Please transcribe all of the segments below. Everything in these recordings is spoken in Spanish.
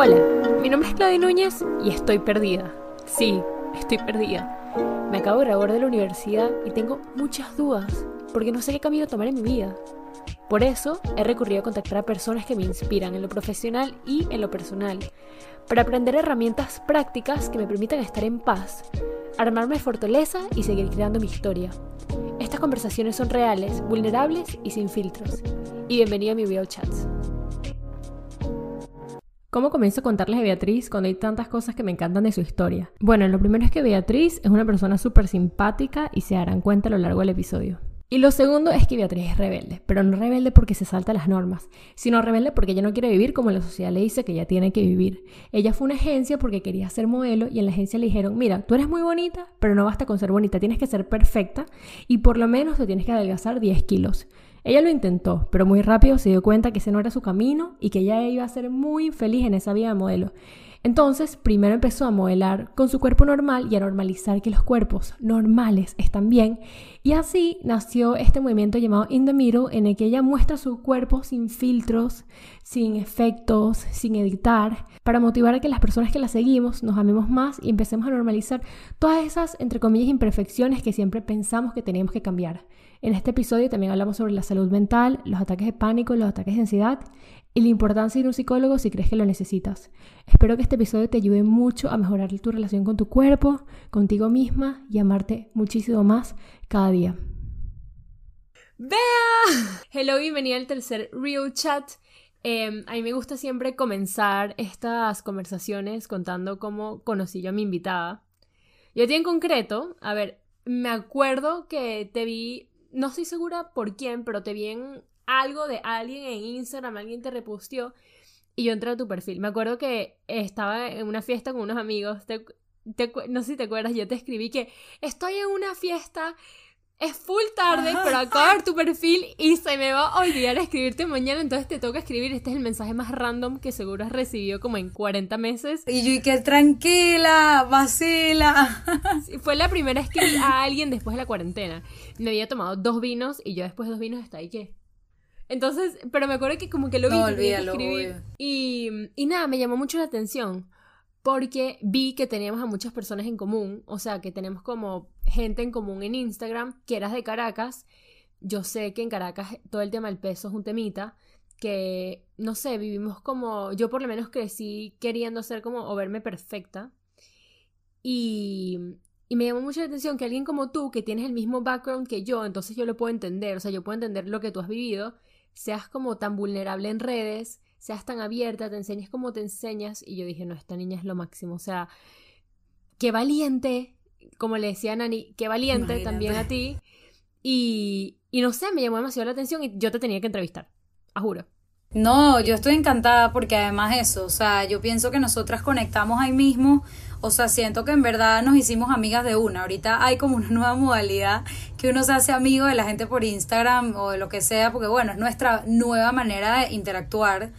Hola, mi nombre es Claudia Núñez y estoy perdida. Sí, estoy perdida. Me acabo de graduar de la universidad y tengo muchas dudas porque no sé qué camino tomar en mi vida. Por eso he recurrido a contactar a personas que me inspiran en lo profesional y en lo personal, para aprender herramientas prácticas que me permitan estar en paz, armarme fortaleza y seguir creando mi historia. Estas conversaciones son reales, vulnerables y sin filtros. Y bienvenido a mi video. ¿Cómo comienzo a contarles a Beatriz cuando hay tantas cosas que me encantan de su historia? Bueno, lo primero es que Beatriz es una persona súper simpática y se darán cuenta a lo largo del episodio. Y lo segundo es que Beatriz es rebelde, pero no rebelde porque se salta las normas, sino rebelde porque ella no quiere vivir como la sociedad le dice que ella tiene que vivir. Ella fue una agencia porque quería ser modelo y en la agencia le dijeron, mira, tú eres muy bonita, pero no basta con ser bonita, tienes que ser perfecta y por lo menos te tienes que adelgazar 10 kilos. Ella lo intentó, pero muy rápido se dio cuenta que ese no era su camino y que ella iba a ser muy infeliz en esa vida de modelo. Entonces, primero empezó a modelar con su cuerpo normal y a normalizar que los cuerpos normales están bien. Y así nació este movimiento llamado In the Middle, en el que ella muestra su cuerpo sin filtros, sin efectos, sin editar, para motivar a que las personas que la seguimos nos amemos más y empecemos a normalizar todas esas, entre comillas, imperfecciones que siempre pensamos que teníamos que cambiar. En este episodio también hablamos sobre la salud mental, los ataques de pánico, los ataques de ansiedad y la importancia de ir a un psicólogo si crees que lo necesitas. Espero que este episodio te ayude mucho a mejorar tu relación con tu cuerpo, contigo misma y amarte muchísimo más cada día. ¡Bea! Hello, bienvenida al tercer Real Chat. Em, a mí me gusta siempre comenzar estas conversaciones contando cómo conocí yo a mi invitada. Yo a ti en concreto, a ver, me acuerdo que te vi, no estoy segura por quién, pero te vi en algo de alguien en Instagram, alguien te reposteó y yo entré a tu perfil. Me acuerdo que estaba en una fiesta con unos amigos, no sé si te acuerdas, yo te escribí que estoy en una fiesta, es full tarde, de ver tu perfil y se me va a olvidar escribirte mañana, entonces te toca escribir. Este es el mensaje más random que seguro has recibido como en 40 meses. Y yo, y que tranquila, vacila. fue la primera vez que vi a alguien después de la cuarentena. Me había tomado dos vinos y yo después de dos vinos está ahí que entonces, pero me acuerdo que como que lo vi. No, y, y nada, me llamó mucho la atención porque vi que teníamos a muchas personas en común, o sea, que tenemos como gente en común en Instagram, que eras de Caracas. Yo sé que en Caracas todo el tema del peso es un temita, que, no sé, vivimos como, yo por lo menos crecí queriendo ser como, o verme perfecta. Y, y me llamó mucho la atención que alguien como tú, que tienes el mismo background que yo, entonces yo lo puedo entender, o sea, yo puedo entender lo que tú has vivido, seas como tan vulnerable en redes, seas tan abierta, te enseñes como te enseñas. Y yo dije, no, esta niña es lo máximo. O sea, qué valiente, como le decía a Nani, qué valiente también a ti. Y, y no sé, me llamó demasiado la atención y yo te tenía que entrevistar, a juro. No, yo estoy encantada porque además eso, o sea, yo pienso que nosotras conectamos ahí mismo, o sea, siento que en verdad nos hicimos amigas de una. Ahorita hay como una nueva modalidad que uno se hace amigo de la gente por Instagram o de lo que sea, porque bueno, es nuestra nueva manera de interactuar.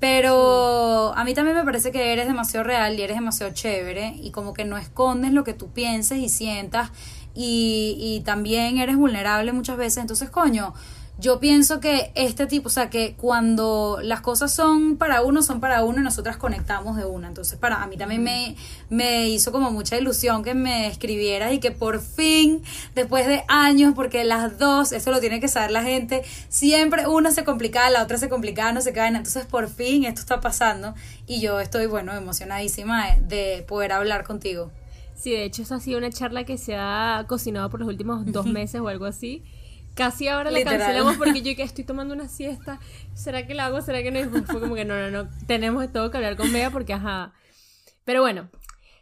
Pero a mí también me parece que eres demasiado real y eres demasiado chévere y como que no escondes lo que tú pienses y sientas y, y también eres vulnerable muchas veces. Entonces, coño, yo pienso que este tipo, o sea, que cuando las cosas son para uno, son para uno y nosotras conectamos de una. Entonces, para a mí también me, me hizo como mucha ilusión que me escribieras y que por fin, después de años, porque las dos, eso lo tiene que saber la gente, siempre una se complicaba, la otra se complicaba, no se caen. Entonces, por fin esto está pasando y yo estoy, bueno, emocionadísima de poder hablar contigo. Sí, de hecho, esa ha sido una charla que se ha cocinado por los últimos dos meses o algo así. Casi ahora la cancelamos porque yo que estoy tomando una siesta. ¿Será que la hago? ¿Será que no? fue como que no, no, no. Tenemos todo que hablar con Bea porque, ajá. Pero bueno,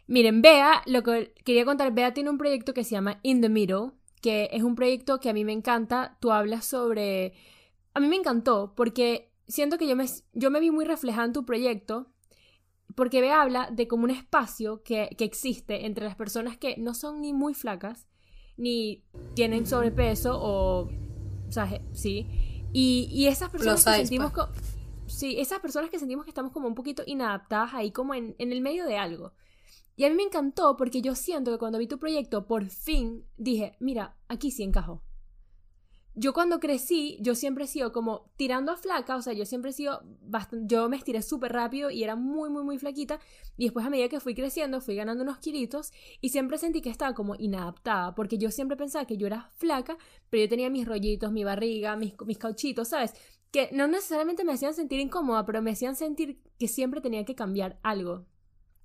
miren, Bea, lo que quería contar, Bea tiene un proyecto que se llama In the Middle, que es un proyecto que a mí me encanta. Tú hablas sobre. A mí me encantó porque siento que yo me, yo me vi muy reflejada en tu proyecto. Porque Bea habla de como un espacio que, que existe entre las personas que no son ni muy flacas ni tienen sobrepeso o, o sea, sí. Y, y esas personas que sentimos pues. sí, esas personas que sentimos que estamos como un poquito inadaptadas ahí como en, en el medio de algo. Y a mí me encantó porque yo siento que cuando vi tu proyecto, por fin dije, mira, aquí sí encajó. Yo cuando crecí, yo siempre he sido como tirando a flaca, o sea, yo siempre he sido bastante, yo me estiré súper rápido y era muy, muy, muy flaquita, y después a medida que fui creciendo, fui ganando unos kilitos, y siempre sentí que estaba como inadaptada, porque yo siempre pensaba que yo era flaca, pero yo tenía mis rollitos, mi barriga, mis, mis cauchitos, ¿sabes? Que no necesariamente me hacían sentir incómoda, pero me hacían sentir que siempre tenía que cambiar algo.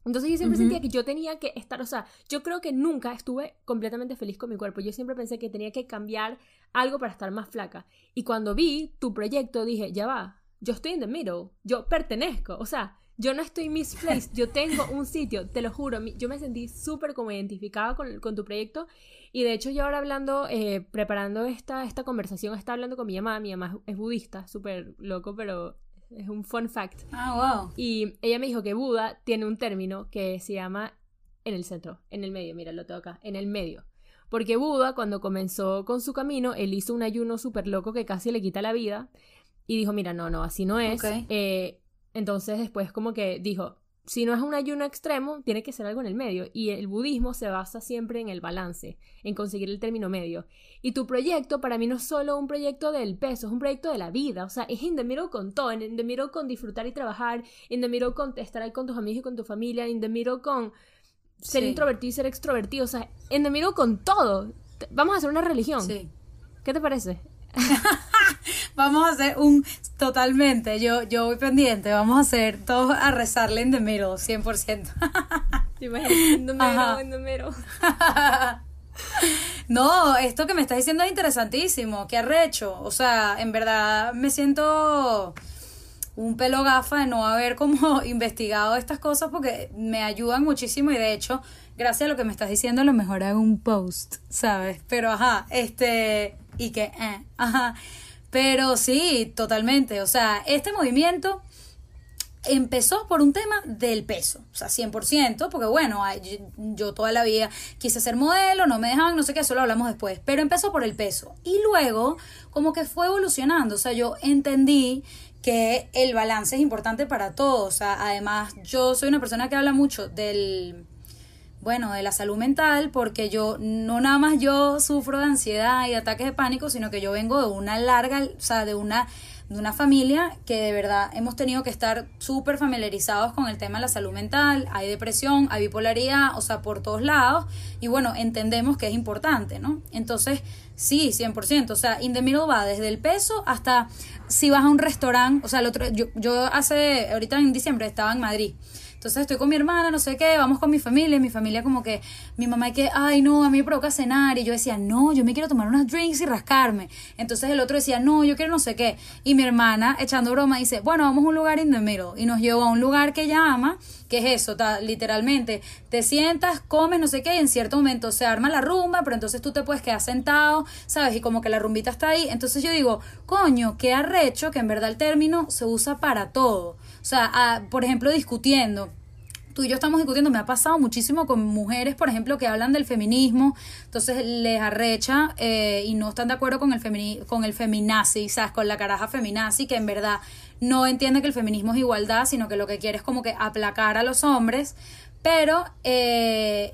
Entonces yo siempre sentía que yo tenía que estar, o sea, yo creo que nunca estuve completamente feliz con mi cuerpo. Yo siempre pensé que tenía que cambiar algo para estar más flaca. Y cuando vi tu proyecto dije, ya va, yo estoy en the middle, yo pertenezco, o sea, yo no estoy misplaced, yo tengo un sitio, te lo juro, yo me sentí súper como identificada con, con, tu proyecto. Y de hecho yo ahora hablando, eh, preparando esta, esta conversación, estaba hablando con mi mamá, mi mamá es budista, súper loco, pero es un fun fact. Ah, wow. Y ella me dijo que Buda tiene un término que se llama en el centro, en el medio, mira, lo tengo acá, en el medio. Porque Buda, cuando comenzó con su camino, él hizo un ayuno súper loco que casi le quita la vida. Y dijo, mira, no, no, así no es. Eh, entonces después como que dijo, si no es un ayuno extremo, tiene que ser algo en el medio. Y el budismo se basa siempre en el balance, en conseguir el término medio. Y tu proyecto para mí no es solo un proyecto del peso, es un proyecto de la vida. O sea, es in the middle con todo, in the middle con disfrutar y trabajar, in the middle con estar ahí con tus amigos y con tu familia, in the middle con ser introvertido y ser extrovertido. O sea, in the middle con todo. Vamos a hacer una religión. Sí. ¿Qué te parece? vamos a hacer un totalmente, yo, yo voy pendiente, vamos a hacer todos a rezarle en the middle, 100%. no, esto que me estás diciendo es interesantísimo, qué arrecho, o sea, en verdad me siento un pelo gafa de no haber como investigado estas cosas porque me ayudan muchísimo y de hecho, gracias a lo que me estás diciendo, a lo mejor hago un post, ¿sabes? Pero ajá, este, y que, eh, ajá. Pero sí, totalmente. O sea, este movimiento empezó por un tema del peso, o sea, 100%, porque bueno, yo, toda la vida quise ser modelo, no me dejaban, no sé qué, eso lo hablamos después, pero empezó por el peso. Y luego, como que fue evolucionando, o sea, yo entendí que el balance es importante para todos, o sea, además yo soy una persona que habla mucho del bueno, de la salud mental, porque yo, no nada más yo sufro de ansiedad y ataques de pánico, sino que yo vengo de una larga, o sea, de una, de una familia que de verdad hemos tenido que estar súper familiarizados con el tema de la salud mental, hay depresión, hay bipolaridad, o sea, por todos lados, y bueno, entendemos que es importante, ¿no? Entonces, sí, 100%, o sea, in the middle va desde el peso hasta si vas a un restaurante, o sea, el otro, yo, yo hace, ahorita en diciembre estaba en Madrid, entonces estoy con mi hermana, no sé qué, vamos con mi familia, y mi familia como que, mi mamá que, ay no, a mí me provoca cenar, y yo decía, no, yo me quiero tomar unas drinks y rascarme. Entonces el otro decía, no, yo quiero no sé qué. Y mi hermana, echando broma, dice, bueno, vamos a un lugar in the middle. Y nos llevó a un lugar que ella ama, que es eso, literalmente, te sientas, comes, no sé qué, y en cierto momento se arma la rumba, pero entonces tú te puedes quedar sentado, ¿sabes? Y como que la rumbita está ahí. Entonces yo digo, coño, qué arrecho que en verdad el término se usa para todo. O sea, por ejemplo, discutiendo tú y yo estamos discutiendo, me ha pasado muchísimo con mujeres, por ejemplo, que hablan del feminismo, entonces les arrecha eh, y no están de acuerdo con el, con el feminazi, ¿sabes? Con la caraja feminazi, que en verdad no entiende que el feminismo es igualdad, sino que lo que quiere es como que aplacar a los hombres, pero eh,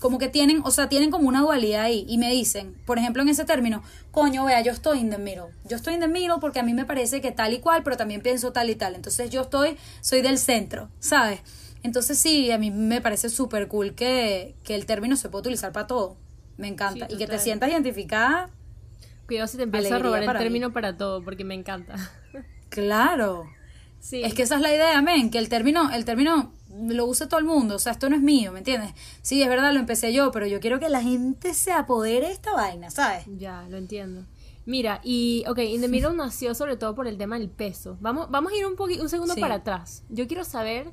como que tienen, o sea, tienen como una dualidad ahí y me dicen, por ejemplo, en ese término, coño, vea, yo estoy in the middle. Yo estoy in the middle porque a mí me parece que tal y cual, pero también pienso tal y tal. Entonces yo estoy, soy del centro, ¿sabes? Entonces sí, a mí me parece súper cool que, que, el término se puede utilizar para todo. Me encanta. y que te sientas identificada. Cuidado si te empieza a robar el término para todo, porque me encanta. Claro. Sí. Es que esa es la idea, men, que el término, el término lo use todo el mundo, o sea, esto no es mío, ¿me entiendes? Sí, es verdad, lo empecé yo, pero yo quiero que la gente se apodere de esta vaina, ¿sabes? Ya, lo entiendo. Mira, y, ok, In the Middle nació sobre todo por el tema del peso. Vamos, vamos a ir un, un segundo para atrás. Yo quiero saber,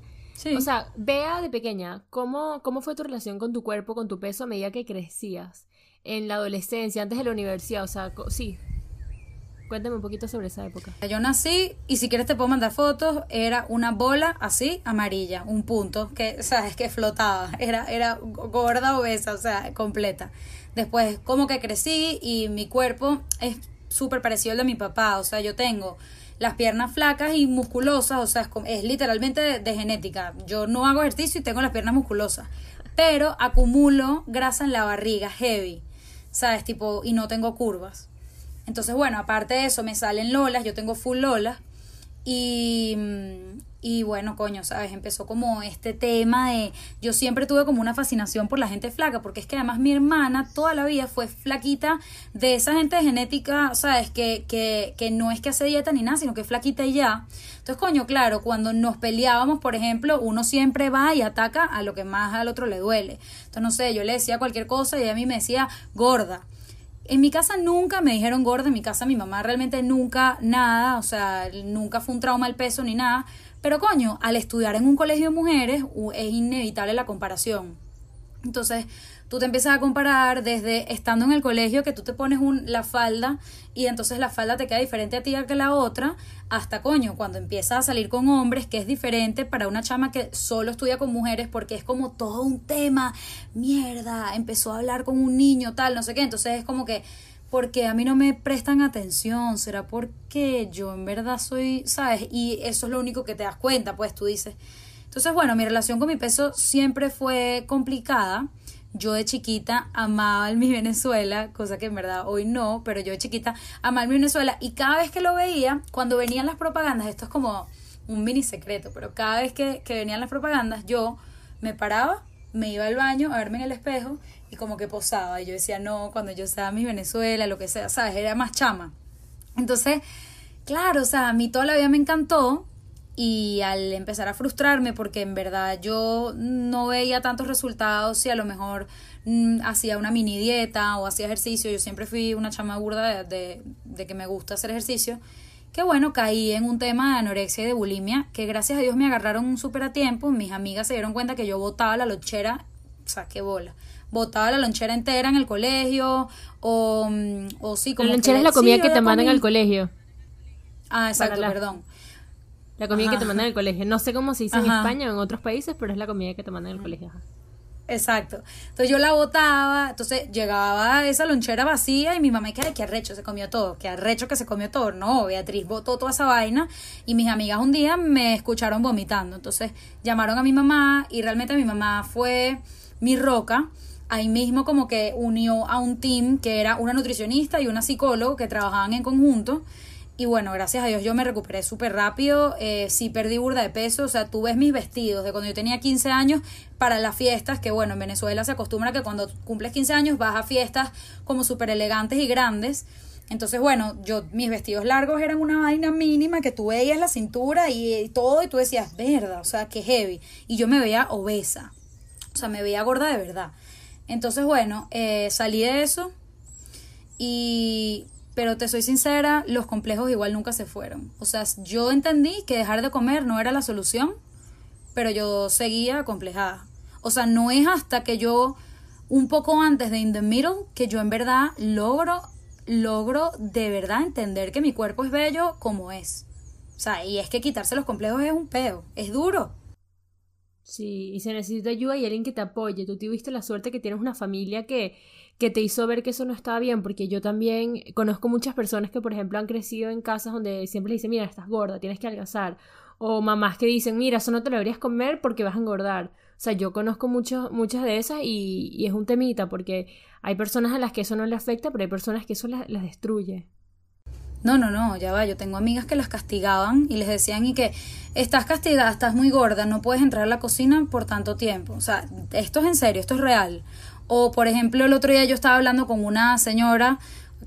o sea, vea de pequeña, ¿cómo, ¿cómo fue tu relación con tu cuerpo, con tu peso a medida que crecías? En la adolescencia, antes de la universidad, o sea, sí, Cuéntame un poquito sobre esa época. Yo nací, y si quieres te puedo mandar fotos, era una bola así, amarilla, un punto, que, sabes, que flotaba, era, era gorda, obesa, o sea, completa. Después, como que crecí y mi cuerpo es súper parecido al de mi papá, o sea, yo tengo las piernas flacas y musculosas, o sea, es, literalmente de, de, genética. Yo no hago ejercicio y tengo las piernas musculosas, pero acumulo grasa en la barriga, heavy, ¿sabes? Tipo, y no tengo curvas. Entonces, bueno, aparte de eso, me salen lolas, yo tengo full lolas. Y, y bueno, coño, ¿sabes? Empezó como este tema de... Yo siempre tuve como una fascinación por la gente flaca, porque es que además mi hermana toda la vida fue flaquita de esa gente genética, ¿sabes? Que, que, que no es que hace dieta ni nada, sino que es flaquita y ya. Entonces, coño, claro, cuando nos peleábamos, por ejemplo, uno siempre va y ataca a lo que más al otro le duele. Entonces, no sé, yo le decía cualquier cosa y a mí me decía gorda. En mi casa nunca me dijeron gorda, en mi casa mi mamá realmente nunca nada, o sea, nunca fue un trauma el peso ni nada, pero coño, al estudiar en un colegio de mujeres es inevitable la comparación. Entonces, tú te empiezas a comparar desde estando en el colegio que tú te pones un, la falda y entonces la falda te queda diferente a ti que la otra, hasta coño, cuando empiezas a salir con hombres, que es diferente para una chama que solo estudia con mujeres porque es como todo un tema, mierda, empezó a hablar con un niño, tal, no sé qué, entonces es como que porque a mí no me prestan atención, será porque yo en verdad soy, ¿sabes? Y eso es lo único que te das cuenta, pues tú dices. Entonces, bueno, mi relación con mi peso siempre fue complicada. Yo de chiquita amaba el mi Venezuela, cosa que en verdad hoy no, pero yo de chiquita amaba el mi Venezuela y cada vez que lo veía, cuando venían las propagandas, esto es como un mini secreto, pero cada vez que, que venían las propagandas, yo me paraba, me iba al baño a verme en el espejo y como que posaba. Y yo decía, no, cuando yo en mi Venezuela, lo que sea, ¿sabes? Era más chama. Entonces, claro, o sea, a mí toda la vida me encantó y al empezar a frustrarme porque en verdad yo no veía tantos resultados y a lo mejor mm, hacía una mini dieta o hacía ejercicio, yo siempre fui una chama burda de, de, que me gusta hacer ejercicio, que bueno, caí en un tema de anorexia y de bulimia, que gracias a Dios me agarraron súper a tiempo, mis amigas se dieron cuenta que yo botaba la lonchera, o sea, qué bola botaba la lonchera entera en el colegio o, mm, o sí, como... La lonchera es la comida que te mandan al colegio. Ah, exacto, perdón. La comida que te mandan al colegio. No sé cómo se dice en España o en otros países, pero es la comida que te mandan al colegio. Exacto. Entonces yo la botaba, entonces llegaba esa lonchera vacía y mi mamá, ¿qué, qué arrecho se comió todo? ¿Qué arrecho que se comió todo? No, Beatriz botó toda esa vaina y mis amigas un día me escucharon vomitando. Entonces llamaron a mi mamá y realmente mi mamá fue mi roca ahí mismo como que unió a un team que era una nutricionista y una psicóloga que trabajaban en conjunto. Y bueno, gracias a Dios yo me recuperé súper rápido, eh, sí perdí burda de peso, o sea, tú ves mis vestidos de cuando yo tenía 15 años para las fiestas, que bueno, en Venezuela se acostumbra que cuando cumples 15 años vas a fiestas como súper elegantes y grandes. Entonces, bueno, yo mis vestidos largos eran una vaina mínima que tú veías la cintura y, y todo y tú decías, verdad, o sea, qué heavy. Y yo me veía obesa, o sea, me veía gorda de verdad. Entonces, bueno, eh, salí de eso y... Pero te soy sincera, los complejos igual nunca se fueron. O sea, yo entendí que dejar de comer no era la solución, pero yo seguía complejada. O sea, no es hasta que yo, un poco antes de In the Middle, que yo en verdad logro, logro de verdad entender que mi cuerpo es bello como es. O sea, y es que quitarse los complejos es un peo, es duro. Sí, y se necesita ayuda y alguien que te apoye. Tú tuviste la suerte que tienes una familia que, que te hizo ver que eso no estaba bien, porque yo también conozco muchas personas que, por ejemplo, han crecido en casas donde siempre le dicen, mira, estás gorda, tienes que adelgazar. O mamás que dicen, mira, eso no te lo deberías comer porque vas a engordar. O sea, yo conozco muchos, muchas de esas y, y, es un temita porque hay personas a las que eso no le afecta, pero hay personas que eso las, las destruye. No, no, no, ya va. Yo tengo amigas que las castigaban y les decían y que estás castigada, estás muy gorda, no puedes entrar a la cocina por tanto tiempo. O sea, esto es en serio, esto es real. O, por ejemplo, el otro día yo estaba hablando con una señora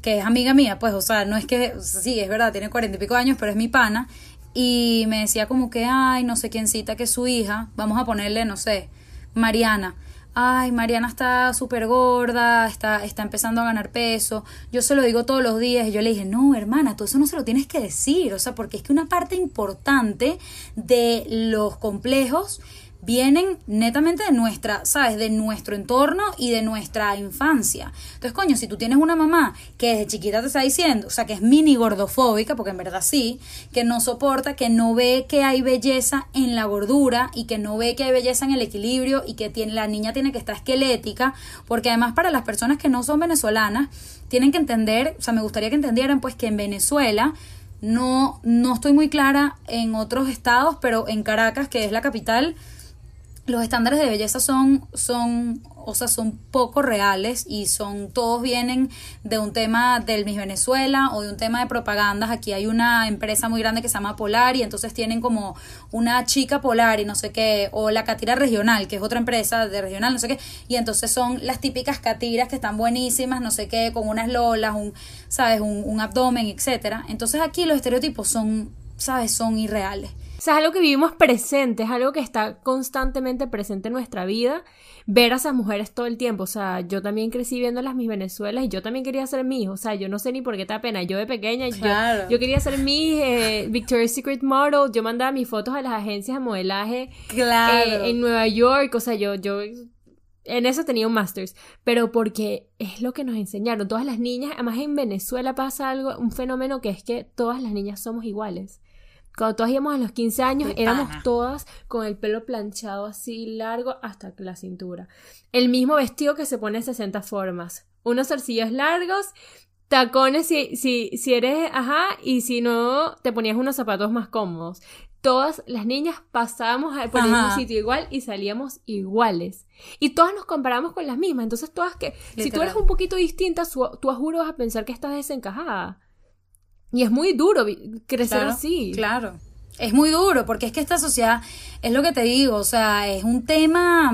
que es amiga mía, pues, o sea, no es que, sí, es verdad, tiene cuarenta y pico años, pero es mi pana. Y me decía como que, ay, no sé quién cita que su hija, vamos a ponerle, no sé, Mariana ay, Mariana está súper gorda, está, está empezando a ganar peso. Yo se lo digo todos los días y yo le dije, no, hermana, tú eso no se lo tienes que decir, o sea, porque es que una parte importante de los complejos vienen netamente de nuestra, ¿sabes? De nuestro entorno y de nuestra infancia. Entonces, coño, si tú tienes una mamá que desde chiquita te está diciendo, o sea, que es mini gordofóbica, porque en verdad sí, que no soporta, que no ve que hay belleza en la gordura y que no ve que hay belleza en el equilibrio y que tiene, la niña tiene que estar esquelética, porque además para las personas que no son venezolanas, tienen que entender, o sea, me gustaría que entendieran pues que en Venezuela no, no estoy muy clara en otros estados, pero en Caracas, que es la capital, los estándares de belleza son, son o sea, son poco reales y son, todos vienen de un tema del Miss Venezuela o de un tema de propagandas. Aquí hay una empresa muy grande que se llama Polar y entonces tienen como una chica polar y no sé qué, o la Catira Regional, que es otra empresa de regional, no sé qué, y entonces son las típicas catiras que están buenísimas, no sé qué, con unas lolas, un, ¿sabes? Un, un abdomen, etcétera. Entonces aquí los estereotipos son, ¿sabes? Son irreales. Sea, es algo que vivimos presente, es algo que está constantemente presente en nuestra vida, ver a esas mujeres todo el tiempo. O sea, yo también crecí viendo las mis Venezuelas y yo también quería ser mi. O sea, yo no sé ni por qué te da pena. Yo de pequeña, yo, quería ser mi eh, Victoria's Secret Model. Yo mandaba mis fotos a las agencias de modelaje eh, en Nueva York. O sea, yo, yo en eso tenía un master's, pero porque es lo que nos enseñaron. Todas las niñas, además en Venezuela pasa algo, un fenómeno que es que todas las niñas somos iguales. Cuando todas íbamos a los 15 años, éramos todas con el pelo planchado así largo hasta la cintura. El mismo vestido que se pone 60 formas. Unos zarcillos largos, tacones si, si, si eres, ajá, y si no, te ponías unos zapatos más cómodos. Todas las niñas pasábamos por el mismo sitio igual y salíamos iguales. Y todas nos comparamos con las mismas. Entonces, todas que, si tú eres un poquito distinta, tú a juro vas a pensar que estás desencajada. Y es muy duro crecer así. Claro. Es muy duro, porque es que esta sociedad, es lo que te digo, o sea, es un tema,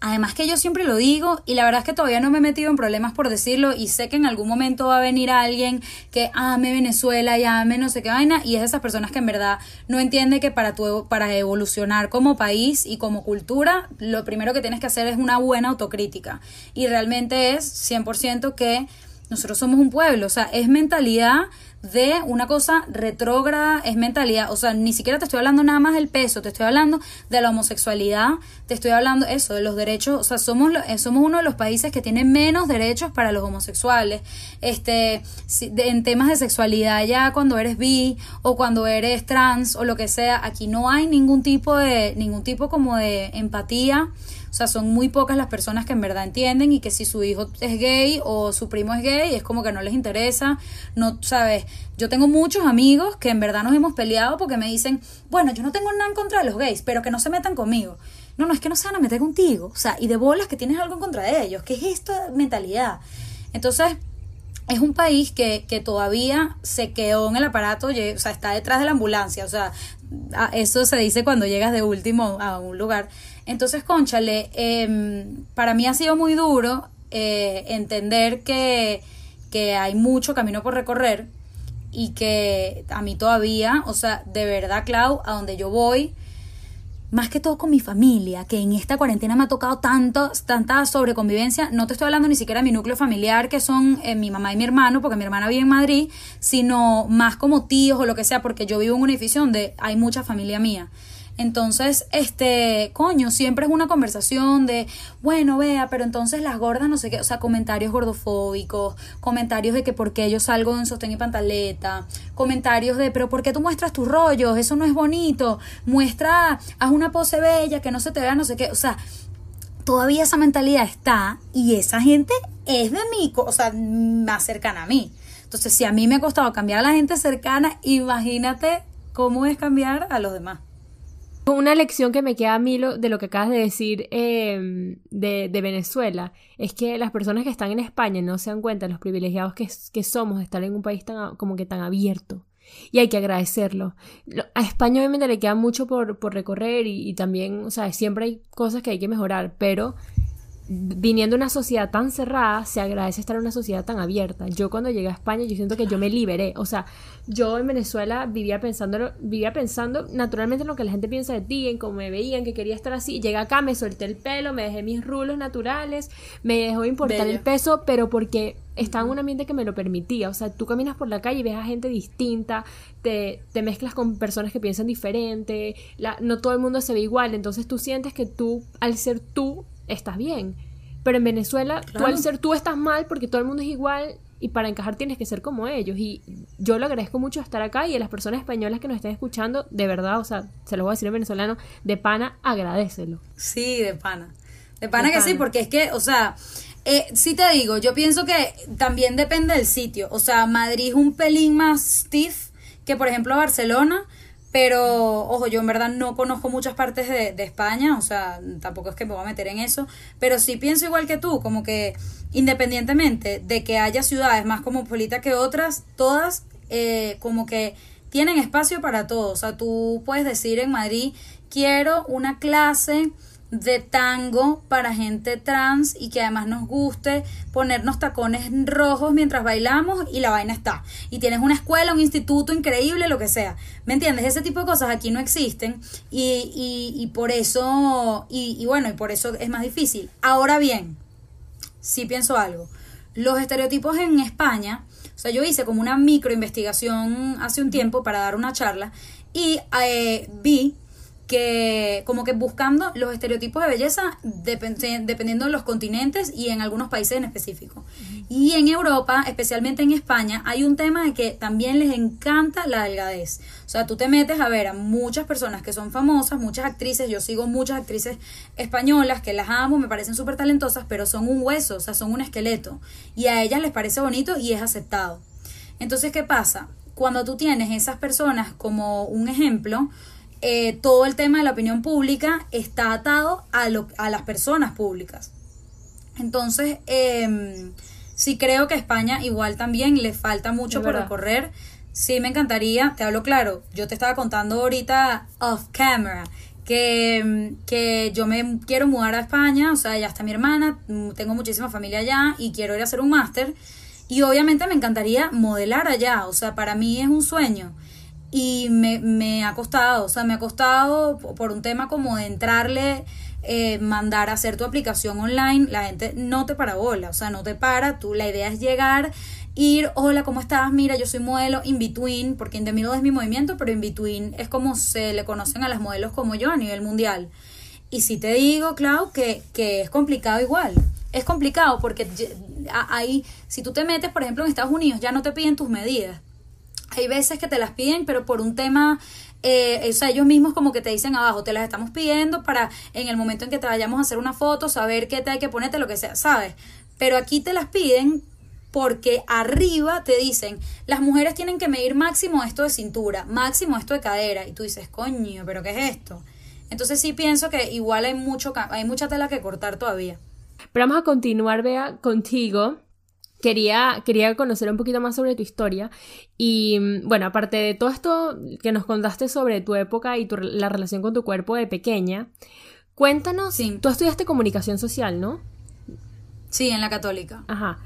además que yo siempre lo digo, y la verdad es que todavía no me he metido en problemas por decirlo, y sé que en algún momento va a venir alguien que ame Venezuela y ame no sé qué vaina, y es de esas personas que en verdad no entiende que para, tu, para evolucionar como país y como cultura, lo primero que tienes que hacer es una buena autocrítica, y realmente es 100% que nosotros somos un pueblo, o sea, es mentalidad de una cosa retrógrada, es mentalidad, o sea, ni siquiera te estoy hablando nada más del peso, te estoy hablando de la homosexualidad, te estoy hablando eso, de los derechos, o sea, somos, eh, somos uno de los países que tiene menos derechos para los homosexuales, este, en temas de sexualidad ya cuando eres bi o cuando eres trans o lo que sea, aquí no hay ningún tipo de, ningún tipo como de empatía, sea, son muy pocas las personas que en verdad entienden y que si su hijo es gay o su primo es gay, es como que no les interesa. No, sabes, yo tengo muchos amigos que en verdad nos hemos peleado porque me dicen, bueno, yo no tengo nada en contra de los gays, pero que no se metan conmigo. No, no, es que no se van a meter contigo. O sea, y de bolas que tienes algo en contra de ellos. ¿Qué es esta mentalidad? Entonces, es un país que, que, todavía se quedó en el aparato, o sea, está detrás de la ambulancia, o sea, eso se dice cuando llegas de último a un lugar. Entonces, conchale, em, para mí ha sido muy duro eh, entender que, que hay mucho camino por recorrer y que a mí todavía, o sea, de verdad, Clau, a donde yo voy, más que todo con mi familia, que en esta cuarentena me ha tocado tanto, tanta sobreconvivencia. No te estoy hablando ni siquiera de mi núcleo familiar, que son eh, mi mamá y mi hermano, porque mi hermana vive en Madrid, sino más como tíos o lo que sea, porque yo vivo en un edificio donde hay mucha familia mía. Entonces, este, coño, siempre es una conversación de, bueno, vea, pero entonces las gordas, no sé qué, o sea, comentarios gordofóbicos, comentarios de que por qué yo salgo en sostén y pantaleta, comentarios de, pero ¿por qué tú muestras tus rollos? Eso no es bonito, muestra, haz una pose bella, que no se te vea, no sé qué, o sea, todavía esa mentalidad está y esa gente es de mí, o sea, más cercana a mí. Entonces, si a mí me ha costado cambiar a la gente cercana, imagínate cómo es cambiar a los demás. Una lección que me queda a mí de lo que acabas de decir em, de, Venezuela es que las personas que están en España no se dan cuenta de los privilegiados que, que somos de estar en un país tan, como que tan abierto. Y hay que agradecerlo. A España obviamente le queda mucho por, por recorrer y, y, también, o sea, siempre hay cosas que hay que mejorar, pero viniendo de una sociedad tan cerrada, se agradece estar en una sociedad tan abierta. Yo cuando llegué a España, yo siento que yo me liberé. O sea, yo en Venezuela vivía pensando, vivía pensando naturalmente en lo que la gente piensa de ti, en cómo me veían, que quería estar así. Llegué acá, me solté el pelo, me dejé mis rulos naturales, me dejó importar el peso, pero porque estaba en un ambiente que me lo permitía. O sea, tú caminas por la calle y ves a gente distinta, te, te mezclas con personas que piensan diferente, la, no todo el mundo se ve igual, entonces tú sientes que tú, al ser tú, estás bien. Pero en Venezuela, tú al ser tú estás mal porque todo el mundo es igual y para encajar tienes que ser como ellos. Y yo lo agradezco mucho estar acá y a las personas españolas que nos estén escuchando, de verdad, o sea, se lo voy a decir en venezolano, de pana, agradecelo. Sí, de pana. De pana que sí, porque es que, o sea, eh, sí te digo, yo pienso que también depende del sitio. O sea, Madrid es un pelín más stiff que, por ejemplo, Barcelona Pero, ojo, yo en verdad no conozco muchas partes de, de, España, o sea, tampoco es que me voy a meter en eso, pero sí pienso igual que tú, como que independientemente de que haya ciudades más cosmopolitas que otras, todas eh, como que tienen espacio para todo. O sea, tú puedes decir en Madrid, quiero una clase de tango para gente trans y que además nos guste ponernos tacones rojos mientras bailamos y la vaina está. Y tienes una escuela, un instituto increíble, lo que sea. ¿Me entiendes? Ese tipo de cosas aquí no existen y, y, por eso, y, y bueno, y por eso es más difícil. Ahora bien, sí pienso algo. Los estereotipos en España, o sea, yo hice como una micro investigación hace un tiempo para dar una charla y eh, vi que como que buscando los estereotipos de belleza dependiendo de los continentes y en algunos países en específico. Y en Europa, especialmente en España, hay un tema de que también les encanta la delgadez. O sea, tú te metes a ver a muchas personas que son famosas, muchas actrices, yo sigo muchas actrices españolas que las amo, me parecen súper talentosas, pero son un hueso, o sea, son un esqueleto. Y a ellas les parece bonito y es aceptado. Entonces, ¿qué pasa? Cuando tú tienes esas personas como un ejemplo, eh, todo el tema de la opinión pública está atado a, lo, a las personas públicas. Entonces, eh, sí creo que a España igual también le falta mucho por recorrer. Sí me encantaría, te hablo claro, yo te estaba contando ahorita off camera que, em, que yo me quiero mudar a España, o sea, ya está mi hermana, mm, tengo muchísima familia allá y quiero ir a hacer un máster. Y obviamente me encantaría modelar allá, o sea, para mí es un sueño y me, me ha costado, o sea, me ha costado por un tema como de entrarle, eh, mandar a hacer tu aplicación online, la gente no te para bola, o sea, no te para, tú, la idea es llegar, ir, hola, ¿cómo estás? Mira, yo soy modelo in between, porque in the es mi movimiento, pero in between es como se le conocen a las modelos como yo a nivel mundial. Y si te digo, Clau, que, que es complicado igual. Es complicado porque ahí, si tú te metes, por ejemplo, en Estados Unidos, ya no te piden tus medidas hay veces que te las piden, pero por un tema, eh, o sea, ellos mismos como que te dicen abajo, te las estamos pidiendo para en el momento en que te vayamos a hacer una foto, saber qué te hay que ponerte, lo que sea, ¿sabes? Pero aquí te las piden porque arriba te dicen, las mujeres tienen que medir máximo esto de cintura, máximo esto de cadera, y tú dices, coño, pero ¿qué es esto? Entonces sí pienso que igual hay, mucho, hay mucha tela que cortar todavía. Pero vamos a continuar, Bea, contigo quería, quería conocer un poquito más sobre tu historia. Y bueno, aparte de todo esto que nos contaste sobre tu época y tu, la relación con tu cuerpo de pequeña, cuéntanos, sí. tú estudiaste comunicación social, ¿no? Sí, en la católica. Ajá.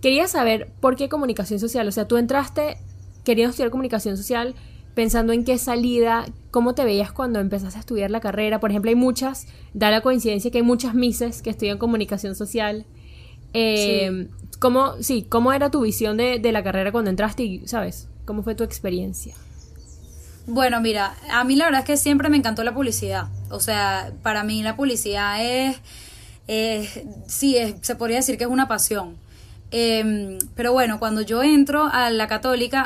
Quería saber por qué comunicación social. O sea, tú entraste queriendo estudiar comunicación social pensando en qué salida, cómo te veías cuando empezaste a estudiar la carrera. Por ejemplo, hay muchas, da la coincidencia que hay muchas mises que estudian comunicación social. Eh, ¿Cómo, sí, cómo era tu visión de, de la carrera cuando entraste y, sabes, cómo fue tu experiencia? Bueno, mira, a mí la verdad es que siempre me encantó la publicidad. O sea, para mí la publicidad es, sí, se podría decir que es una pasión. Em, pero bueno, cuando yo entro a la católica,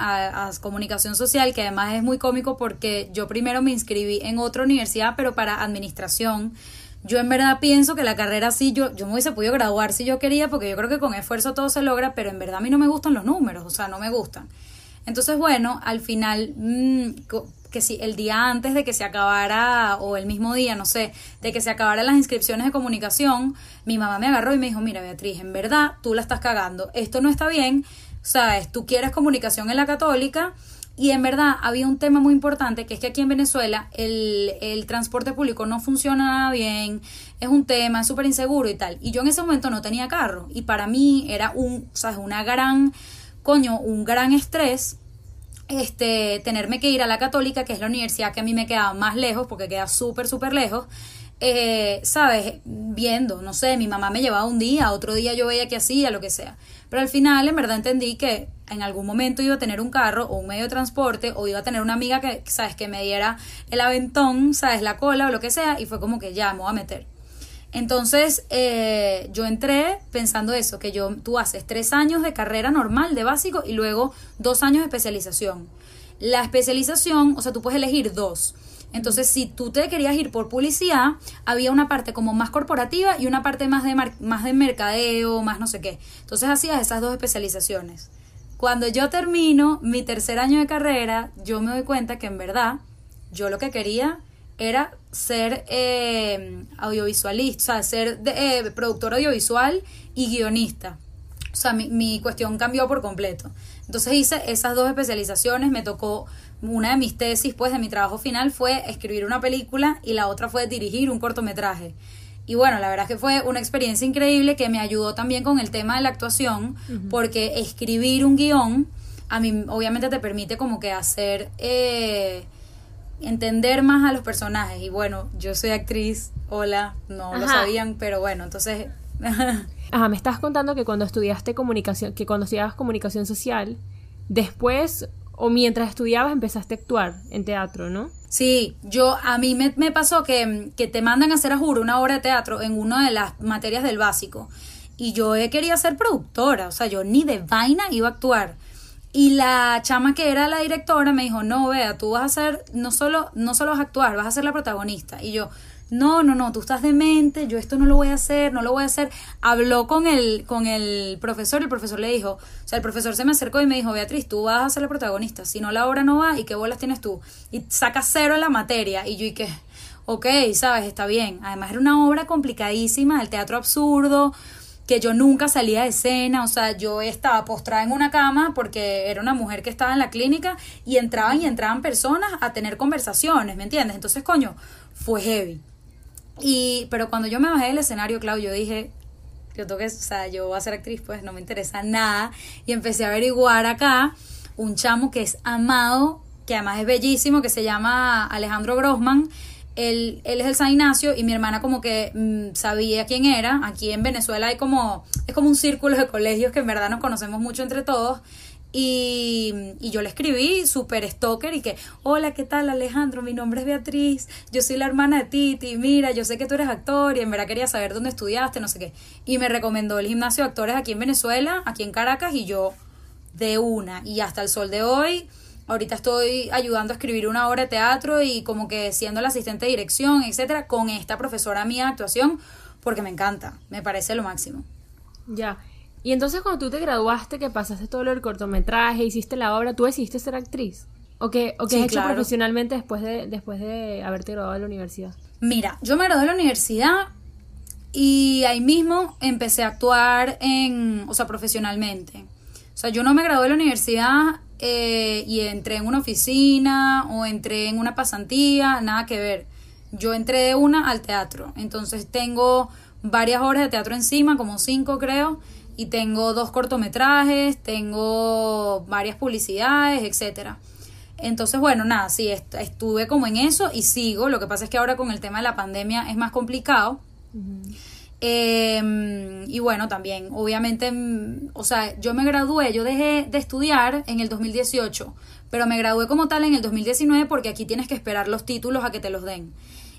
a, comunicación social, que además es muy cómico porque yo primero me inscribí en otra universidad, pero para administración. Yo en verdad pienso que la carrera sí, yo, yo me hubiese podido graduar si yo quería, porque yo creo que con esfuerzo todo se logra, pero en verdad a mí no me gustan los números, o sea, no me gustan. Entonces, bueno, al final, mmm, que si el día antes de que se acabara, o el mismo día, no sé, de que se acabaran las inscripciones de comunicación, mi mamá me agarró y me dijo, mira Beatriz, en verdad tú la estás cagando, esto no está bien, sabes, tú quieres comunicación en la católica, y en verdad había un tema muy importante que es que aquí en Venezuela el, el transporte público no funciona bien, es un tema, es súper inseguro y tal. Y yo en ese momento no tenía carro y para mí era un, ¿sabes? Una gran, coño, un gran estrés este, tenerme que ir a la católica, que es la universidad que a mí me quedaba más lejos porque queda súper, súper lejos. Eh, ¿sabes? Viendo, no sé, mi mamá me llevaba un día, otro día yo veía que hacía, lo que sea. Pero al final, en verdad, entendí que en algún momento iba a tener un carro o un medio de transporte o iba a tener una amiga que, ¿sabes? Que me diera el aventón, ¿sabes? La cola o lo que sea y fue como que ya me voy a meter. Entonces, eh, yo entré pensando eso, que yo, tú haces tres años de carrera normal, de básico, y luego dos años de especialización. La especialización, o sea, tú puedes elegir dos. Entonces, si tú te querías ir por publicidad, había una parte como más corporativa y una parte más de, más de mercadeo, más no sé qué. Entonces, hacías esas dos especializaciones. Cuando yo termino mi tercer año de carrera, yo me doy cuenta que en verdad yo lo que quería era ser eh, audiovisualista, o sea, ser eh, productor audiovisual y guionista. O sea, mi, mi cuestión cambió por completo. Entonces hice esas dos especializaciones, me tocó una de mis tesis, pues de mi trabajo final fue escribir una película y la otra fue dirigir un cortometraje. Y bueno, la verdad es que fue una experiencia increíble que me ayudó también con el tema de la actuación, porque escribir un guion a mí obviamente te permite como que hacer, eh, entender más a los personajes. Y bueno, yo soy actriz, hola, no lo sabían, pero bueno, entonces... Ajá, me estás contando que cuando estudiaste comunicación, que cuando estudiabas comunicación social, después o mientras estudiabas empezaste a actuar en teatro, ¿no? Sí, yo a mí me, pasó que, que, te mandan a hacer a juro una obra de teatro en una de las materias del básico y yo quería ser productora, o sea, yo ni de vaina iba a actuar. Y la chama que era la directora me dijo, no, vea, tú vas a ser, no solo, no solo vas a actuar, vas a ser la protagonista. Y yo, no, no, no, tú estás demente, yo esto no lo voy a hacer, no lo voy a hacer. Habló con el, con el profesor y el profesor le dijo, o sea, el profesor se me acercó y me dijo, Beatriz, tú vas a ser la protagonista, si no la obra no va, ¿y qué bolas tienes tú? Y saca cero en la materia. Y yo, ¿y qué? Ok, sabes, está bien. Además era una obra complicadísima, el teatro absurdo, que yo nunca salía de escena, o sea, yo estaba postrada en una cama porque era una mujer que estaba en la clínica y entraban y entraban personas a tener conversaciones, ¿me entiendes? Entonces, coño, fue heavy. Y, pero cuando yo me bajé del escenario, Claudio, yo dije, yo tengo que, o sea, yo voy a ser actriz, pues no me interesa nada. Y empecé a averiguar acá un chamo que es amado, que además es bellísimo, que se llama Alejandro Grossman. Él, él es el San Ignacio y mi hermana como que mm, sabía quién era. Aquí en Venezuela hay como, es como un círculo de colegios que en verdad nos conocemos mucho entre todos. Y, y, yo le escribí súper stalker y que, hola, ¿qué tal Alejandro? Mi nombre es Beatriz, yo soy la hermana de Titi, mira, yo sé que tú eres actor y en verdad quería saber dónde estudiaste, no sé qué. Y me recomendó el gimnasio de actores aquí en Venezuela, aquí en Caracas, y yo de una. Y hasta el sol de hoy, ahorita estoy ayudando a escribir una obra de teatro y como que siendo la asistente de dirección, etcétera, con esta profesora mía de actuación, porque me encanta, me parece lo máximo. Ya. Y entonces cuando tú te graduaste, que pasaste todo lo del cortometraje, hiciste la obra, ¿tú decidiste ser actriz? ¿O qué, o qué has hecho profesionalmente después de, después de haberte graduado de la universidad? Mira, yo me gradué de la universidad y ahí mismo empecé a actuar en, o sea, profesionalmente. O sea, yo no me gradué de la universidad eh, y entré en una oficina o entré en una pasantía, nada que ver. Yo entré de una al teatro. Entonces tengo varias horas de teatro encima, como cinco creo y tengo dos cortometrajes, tengo varias publicidades, etcétera. Entonces, bueno, nada, sí, estuve como en eso y sigo. Lo que pasa es que ahora con el tema de la pandemia es más complicado. Em, y bueno, también, obviamente, mm, o sea, yo me gradué, yo dejé de estudiar en el 2018, pero me gradué como tal en el 2019 porque aquí tienes que esperar los títulos a que te los den.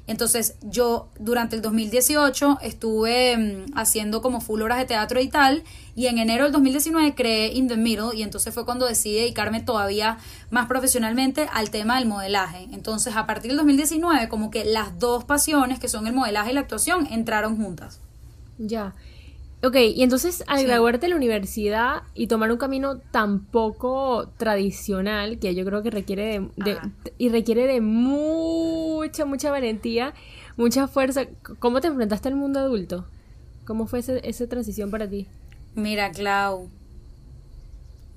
Entonces yo durante el 2018 estuve mm, haciendo como full horas de teatro y tal, y en enero del 2019 creé In the Middle y entonces fue cuando decidí dedicarme todavía más profesionalmente al tema del modelaje. Entonces a partir del 2019 como que las dos pasiones que son el modelaje y la actuación entraron juntas. Ya. Ok, y entonces al graduarte de la universidad y tomar un camino tan poco tradicional, que yo creo que requiere de, y requiere de mucha, mucha valentía, mucha fuerza, ¿cómo te enfrentaste al mundo adulto? ¿Cómo fue esa transición para ti? Mira, Clau,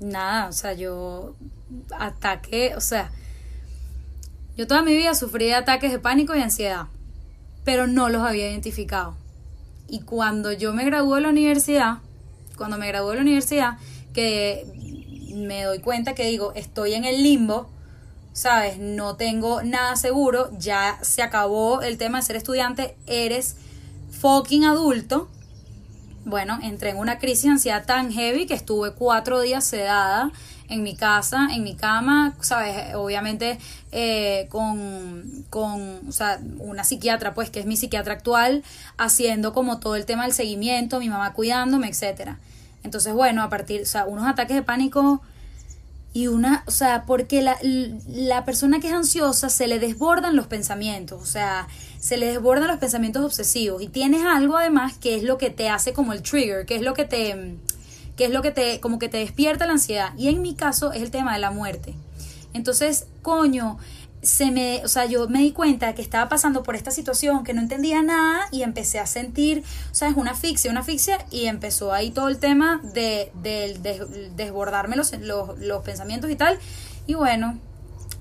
nada, o sea, yo ataque, o sea, yo toda mi vida sufrí de ataques de pánico y ansiedad, pero no los había identificado. Y cuando yo me gradué de la universidad, cuando me gradué de la universidad, que me doy cuenta que digo, estoy en el limbo, ¿sabes? No tengo nada seguro, ya se acabó el tema de ser estudiante, eres fucking adulto. Bueno, entré en una crisis de ansiedad tan heavy que estuve cuatro días sedada en mi casa, en mi cama, ¿sabes? Obviamente eh, con, con, o sea, una psiquiatra, pues, que es mi psiquiatra actual, haciendo como todo el tema del seguimiento, mi mamá cuidándome, etcétera. Entonces, bueno, a partir, o sea, unos ataques de pánico y una, o sea, porque la, la persona que es ansiosa se le desbordan los pensamientos, o sea, se le desbordan los pensamientos obsesivos y tienes algo además que es lo que te hace como el trigger, que es lo que te que es lo que te, como que te despierta la ansiedad. Y en mi caso es el tema de la muerte. Entonces, coño, se me, o sea, yo me di cuenta que estaba pasando por esta situación, que no entendía nada y empecé a sentir, o sea, es una asfixia, una asfixia y empezó ahí todo el tema de, desbordarme los, los, pensamientos y tal. Y bueno,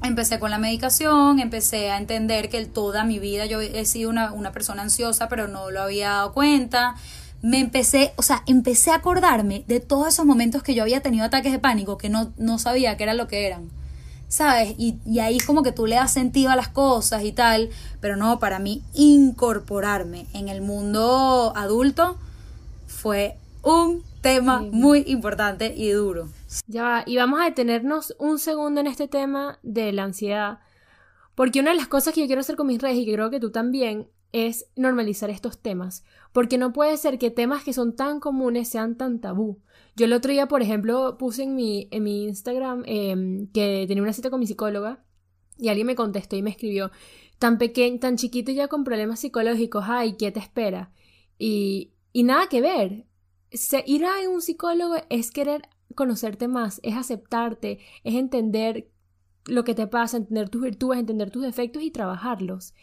empecé con la medicación, empecé a entender que toda mi vida yo he sido una, una persona ansiosa, pero no lo había dado cuenta me empecé, o sea, empecé a acordarme de todos esos momentos que yo había tenido ataques de pánico, que no, no sabía qué era lo que eran. ¿sabes? Y, y ahí como que tú le das sentido a las cosas y tal, pero no, para mí incorporarme en el mundo adulto fue un tema muy importante y duro. Ya va, y vamos a detenernos un segundo en este tema de la ansiedad, porque una de las cosas que yo quiero hacer con mis redes y que creo que tú también es normalizar estos temas, porque no puede ser que temas que son tan comunes sean tan tabú. Yo el otro día, por ejemplo, puse en mi, en mi Instagram em, que tenía una cita con mi psicóloga y alguien me contestó y me escribió, tan pequeño, tan chiquito ya con problemas psicológicos, ay, ¿qué te espera? Y, y nada que ver. Se, ir a un psicólogo es querer conocerte más, es aceptarte, es entender lo que te pasa, entender tus virtudes, entender tus defectos y trabajarlos.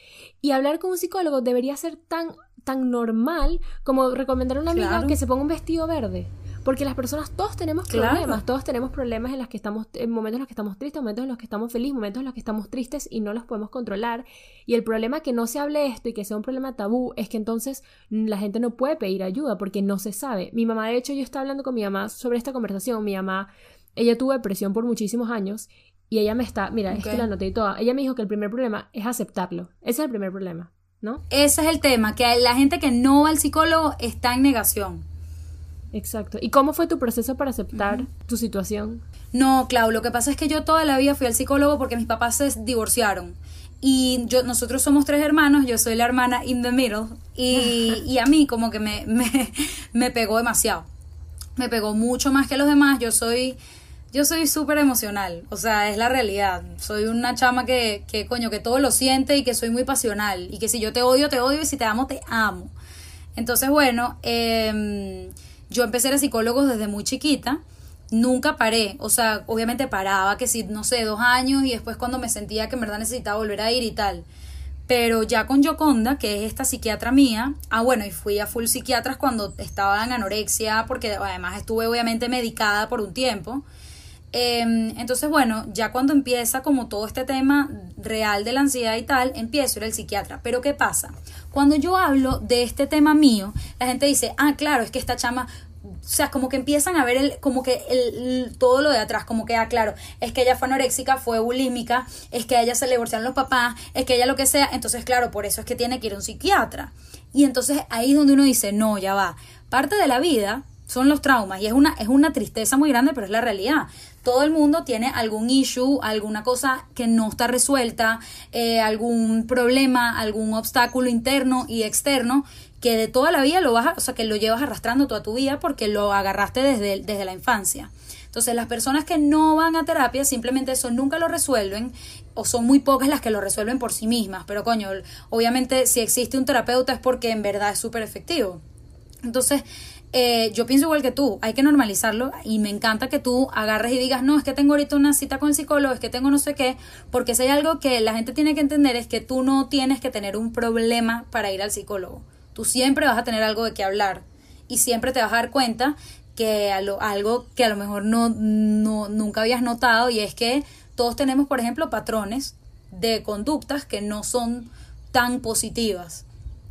Y hablar con un psicólogo debería ser tan, tan normal como recomendar a una amiga que se ponga un vestido verde. Porque las personas, todos tenemos problemas, todos tenemos problemas en los que estamos, en momentos en los que estamos tristes, momentos en los que estamos felices, momentos en los que estamos tristes y no los podemos controlar. Y el problema que no se hable esto y que sea un problema tabú es que entonces la gente no puede pedir ayuda porque no se sabe. Mi mamá, de hecho, yo estaba hablando con mi mamá sobre esta conversación. Mi mamá, ella tuvo depresión por muchísimos años y ella me está, mira, es que la noté toda. Ella me dijo que el primer problema es aceptarlo. Ese es el primer problema, ¿no? Ese es el tema, que la gente que no va al psicólogo está en negación. Exacto. ¿Y cómo fue tu proceso para aceptar tu situación? No, Clau, lo que pasa es que yo toda la vida fui al psicólogo porque mis papás se divorciaron. Y yo, nosotros somos tres hermanos, yo soy la hermana in the middle. Y, y a mí como que me, me, me pegó demasiado. Me pegó mucho más que los demás. Yo soy yo soy súper emocional, o sea, es la realidad. Soy una chama que, que, coño, que todo lo siente y que soy muy pasional. Y que si yo te odio, te odio y si te amo, te amo. Entonces, bueno, eh, yo empecé a ser psicólogo desde muy chiquita, nunca paré, o sea, obviamente paraba, que si, no sé, dos años y después cuando me sentía que en verdad necesitaba volver a ir y tal. Pero ya con Yoconda, que es esta psiquiatra mía, ah bueno, y fui a full psiquiatras cuando estaba en anorexia, porque además estuve obviamente medicada por un tiempo. Em, entonces, bueno, ya cuando empieza como todo este tema real de la ansiedad y tal, empiezo a ir al psiquiatra. Pero ¿qué pasa? Cuando yo hablo de este tema mío, la gente dice, ah, claro, es que esta chama o sea, como que empiezan a ver el, como que el, todo lo de atrás, como que, ah, claro, es que ella fue anoréxica, fue bulímica, es que a ella se le divorciaron los papás, es que ella lo que sea, entonces, claro, por eso es que tiene que ir a un psiquiatra. Y entonces ahí es donde uno dice, no, ya va, parte de la vida son los traumas y es una, es una tristeza muy grande, pero es la realidad. Todo el mundo tiene algún issue, alguna cosa que no está resuelta, eh, algún problema, algún obstáculo interno y externo que de toda la vida lo vas, o sea, que lo llevas arrastrando toda tu vida porque lo agarraste desde, desde la infancia. Entonces, las personas que no van a terapia simplemente eso nunca lo resuelven o son muy pocas las que lo resuelven por sí mismas. Pero coño, obviamente si existe un terapeuta es porque en verdad es súper efectivo. Entonces, eh, yo pienso igual que tú, hay que normalizarlo y me encanta que tú agarres y digas, no, es que tengo ahorita una cita con el psicólogo, es que tengo no sé qué, porque si hay algo que la gente tiene que entender es que tú no tienes que tener un problema para ir al psicólogo. Tú siempre vas a tener algo de qué hablar y siempre te vas a dar cuenta que algo que a lo mejor no, no, nunca habías notado y es que todos tenemos, por ejemplo, patrones de conductas que no son tan positivas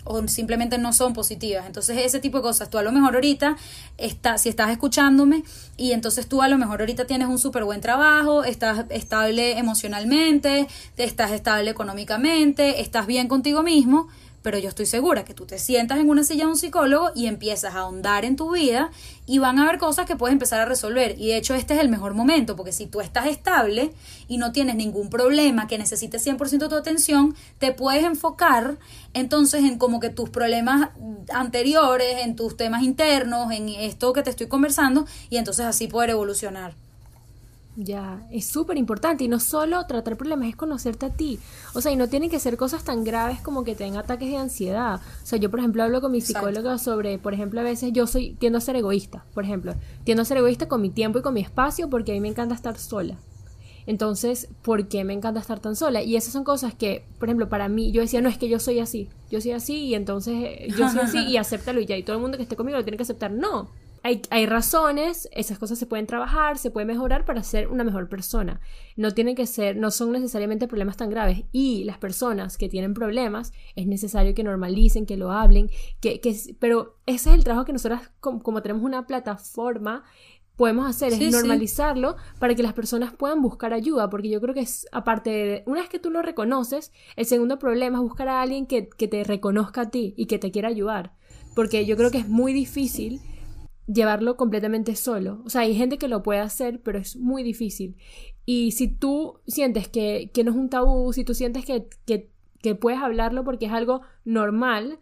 o simplemente no son positivas. Entonces, ese tipo de cosas, tú a lo mejor ahorita, está, si estás escuchándome y entonces tú a lo mejor ahorita tienes un súper buen trabajo, estás estable emocionalmente, estás estable económicamente, estás bien contigo mismo, pero yo estoy segura que tú te sientas en una silla de un psicólogo y empiezas a ahondar en tu vida y van a haber cosas que puedes empezar a resolver. Y de hecho este es el mejor momento, porque si tú estás estable y no tienes ningún problema que necesite 100% tu atención, te puedes enfocar entonces en como que tus problemas anteriores, en tus temas internos, en esto que te estoy conversando y entonces así poder evolucionar. Ya, es súper importante y no solo tratar problemas, es conocerte a ti. O sea, y no tienen que ser cosas tan graves como que tengan ataques de ansiedad. O sea, yo por ejemplo hablo con mi psicóloga sobre, por ejemplo, a veces yo soy tiendo a ser egoísta, por ejemplo, tiendo a ser egoísta con mi tiempo y con mi espacio porque a mí me encanta estar sola. Entonces, ¿por qué me encanta estar tan sola? Y esas son cosas que, por ejemplo, para mí, yo decía, no, es que yo soy así, yo soy así y entonces eh, yo soy así y acéptalo y ya, y todo el mundo que esté conmigo lo tiene que aceptar. No, hay, hay, razones, esas cosas se pueden trabajar, se puede mejorar para ser una mejor persona. No tienen que ser, no son necesariamente problemas tan graves. Y las personas que tienen problemas, es necesario que normalicen, que lo hablen, que, que pero ese es el trabajo que nosotros, como, tenemos una plataforma, podemos hacer, es normalizarlo para que las personas puedan buscar ayuda, porque yo creo que es, aparte de, una vez que tú lo reconoces, el segundo problema es buscar a alguien que, que te reconozca a ti y que te quiera ayudar, porque yo creo que es muy difícil llevarlo completamente solo. O sea, hay gente que lo puede hacer, pero es muy difícil. Y si tú sientes que, no es un tabú, si tú sientes que, que, puedes hablarlo porque es algo normal,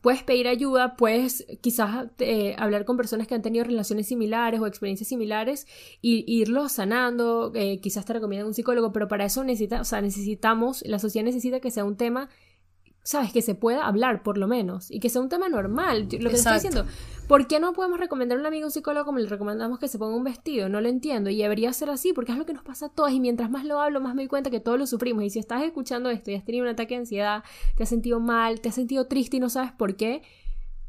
puedes pedir ayuda, puedes quizás eh, hablar con personas que han tenido relaciones similares o experiencias similares y, irlo sanando, eh, quizás te recomiendan un psicólogo, pero para eso necesita, o sea, necesitamos, la sociedad necesita que sea un tema sabes, que se pueda hablar por lo menos y que sea un tema normal. Lo que estoy diciendo, ¿por qué no podemos recomendar a un amigo un psicólogo como le recomendamos que se ponga un vestido? No lo entiendo y debería ser así porque es lo que nos pasa a todos y mientras más lo hablo, más me doy cuenta que todos lo sufrimos. Y si estás escuchando esto y has tenido un ataque de ansiedad, te has sentido mal, te has sentido triste y no sabes por qué,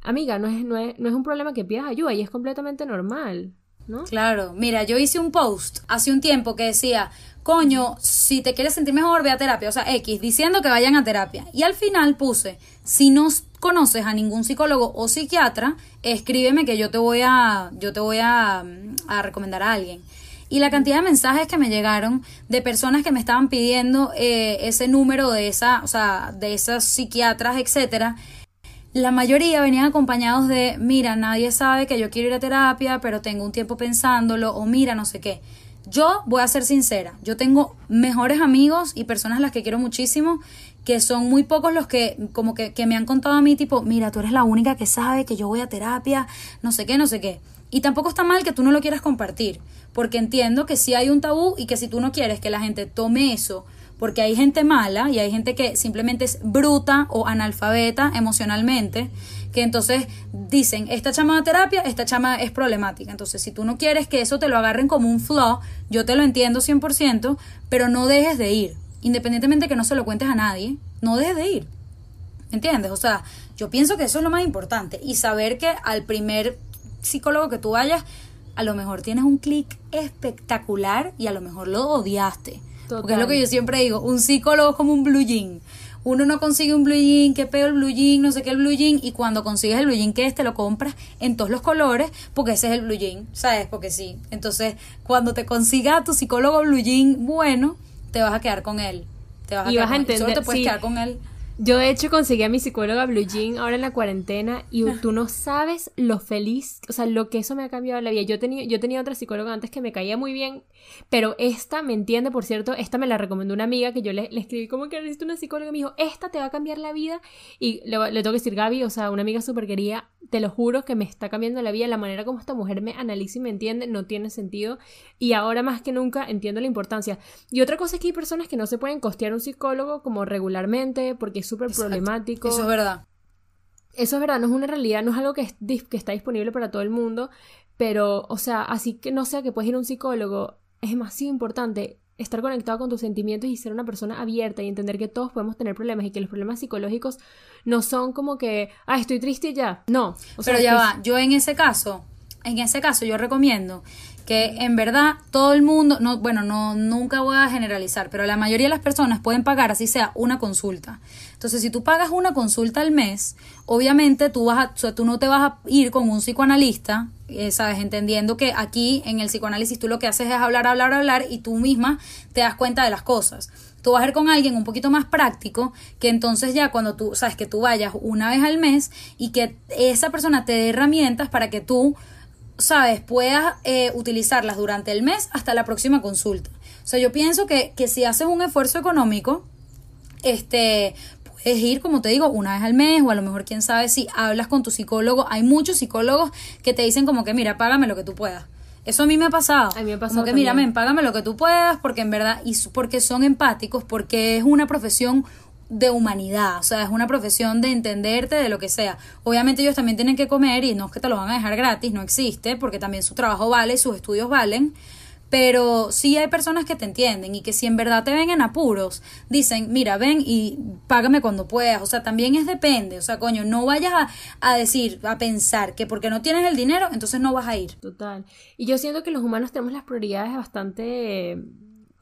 amiga, no es, no es, no es un problema que pidas ayuda y es completamente normal. Claro, mira, yo hice un post hace un tiempo que decía, coño, si te quieres sentir mejor, ve a terapia, o sea, X, diciendo que vayan a terapia. Y al final puse, si no conoces a ningún psicólogo o psiquiatra, escríbeme que yo te voy a, yo te voy a, recomendar a alguien. Y la cantidad de mensajes que me llegaron de personas que me estaban pidiendo eh, ese número de esa, o sea, de esas psiquiatras, etcétera, la mayoría venían acompañados de, mira, nadie sabe que yo quiero ir a terapia, pero tengo un tiempo pensándolo, o mira, no sé qué. Yo voy a ser sincera, yo tengo mejores amigos y personas a las que quiero muchísimo, que son muy pocos los que como que, que me han contado a mí tipo, mira, tú eres la única que sabe que yo voy a terapia, no sé qué, no sé qué. Y tampoco está mal que tú no lo quieras compartir, porque entiendo que sí hay un tabú y que si tú no quieres que la gente tome eso porque hay gente mala y hay gente que simplemente es bruta o analfabeta emocionalmente, que entonces dicen, esta chama de terapia, esta chama es problemática. Entonces, si tú no quieres que eso te lo agarren como un flaw, yo te lo entiendo 100%, pero no dejes de ir. Independientemente que no se lo cuentes a nadie, no dejes de ir. ¿Entiendes? O sea, yo pienso que eso es lo más importante. Y saber que al primer psicólogo que tú vayas, a lo mejor tienes un clic espectacular y a lo mejor lo odiaste. Porque es lo que yo siempre digo, un psicólogo es como un blue jean. Uno no consigue un blue jean, qué peor el blue jean, no sé qué el blue jean, y cuando consigues el blue jean que es, te lo compras en todos los colores, porque ese es el blue jean, ¿sabes? Porque sí. Entonces, cuando te consiga tu psicólogo blue jean bueno, te vas a quedar con él. Te vas a, quedar con Solo te puedes quedar con él. Yo de hecho conseguí a mi psicóloga Blue Jean ahora en la cuarentena y tú no sabes lo feliz, o sea, lo que eso me ha cambiado la vida. Yo tenía, yo tenía otra psicóloga antes que me caía muy bien, pero esta me entiende, por cierto, esta me la recomendó una amiga que yo le, le escribí como que necesito una psicóloga. Y me dijo, esta te va a cambiar la vida y le, le tengo que decir Gaby, o sea, una amiga súper querida, te lo juro que me está cambiando la vida, la manera como esta mujer me analiza y me entiende no tiene sentido y ahora más que nunca entiendo la importancia. Y otra cosa es que hay personas que no se pueden costear un psicólogo como regularmente porque súper problemático. Eso es verdad. Eso es verdad, no es una realidad, no es algo que, que está disponible para todo el mundo, pero, o sea, así que no sea que puedes ir a un psicólogo, es demasiado importante estar conectado con tus sentimientos y ser una persona abierta y entender que todos podemos tener problemas y que los problemas psicológicos no son como que, ah, estoy triste y ya. No. Pero ya va, yo en ese caso, en ese caso yo recomiendo que en verdad todo el mundo, no, bueno, no, nunca voy a generalizar, pero la mayoría de las personas pueden pagar así sea una consulta. Entonces, si tú pagas una consulta al mes, obviamente tú vas a, tú no te vas a ir con un psicoanalista, eh, sabes, entendiendo que aquí en el psicoanálisis tú lo que haces es hablar, hablar, hablar y tú misma te das cuenta de las cosas. Tú vas a ir con alguien un poquito más práctico, que entonces ya cuando tú, sabes, que tú vayas una vez al mes y que esa persona te dé herramientas para que tú sabes, puedas eh, utilizarlas durante el mes hasta la próxima consulta. O sea, yo pienso que, que si haces un esfuerzo económico, este, puedes ir, como te digo, una vez al mes o a lo mejor, quién sabe, si hablas con tu psicólogo. Hay muchos psicólogos que te dicen como que, mira, págame lo que tú puedas. Eso a mí me ha pasado. A mí me ha pasado. Como que, mira, men, págame lo que tú puedas, porque en verdad, y porque son empáticos, porque es una profesión de humanidad, o sea, es una profesión de entenderte de lo que sea. Obviamente ellos también tienen que comer y no es que te lo van a dejar gratis, no existe, porque también su trabajo vale, sus estudios valen, pero sí hay personas que te entienden y que si en verdad te ven en apuros, dicen, mira, ven y págame cuando puedas. O sea, también es depende. O sea, coño, no vayas a, a decir, a pensar que porque no tienes el dinero, entonces no vas a ir. Total. Y yo siento que los humanos tenemos las prioridades bastante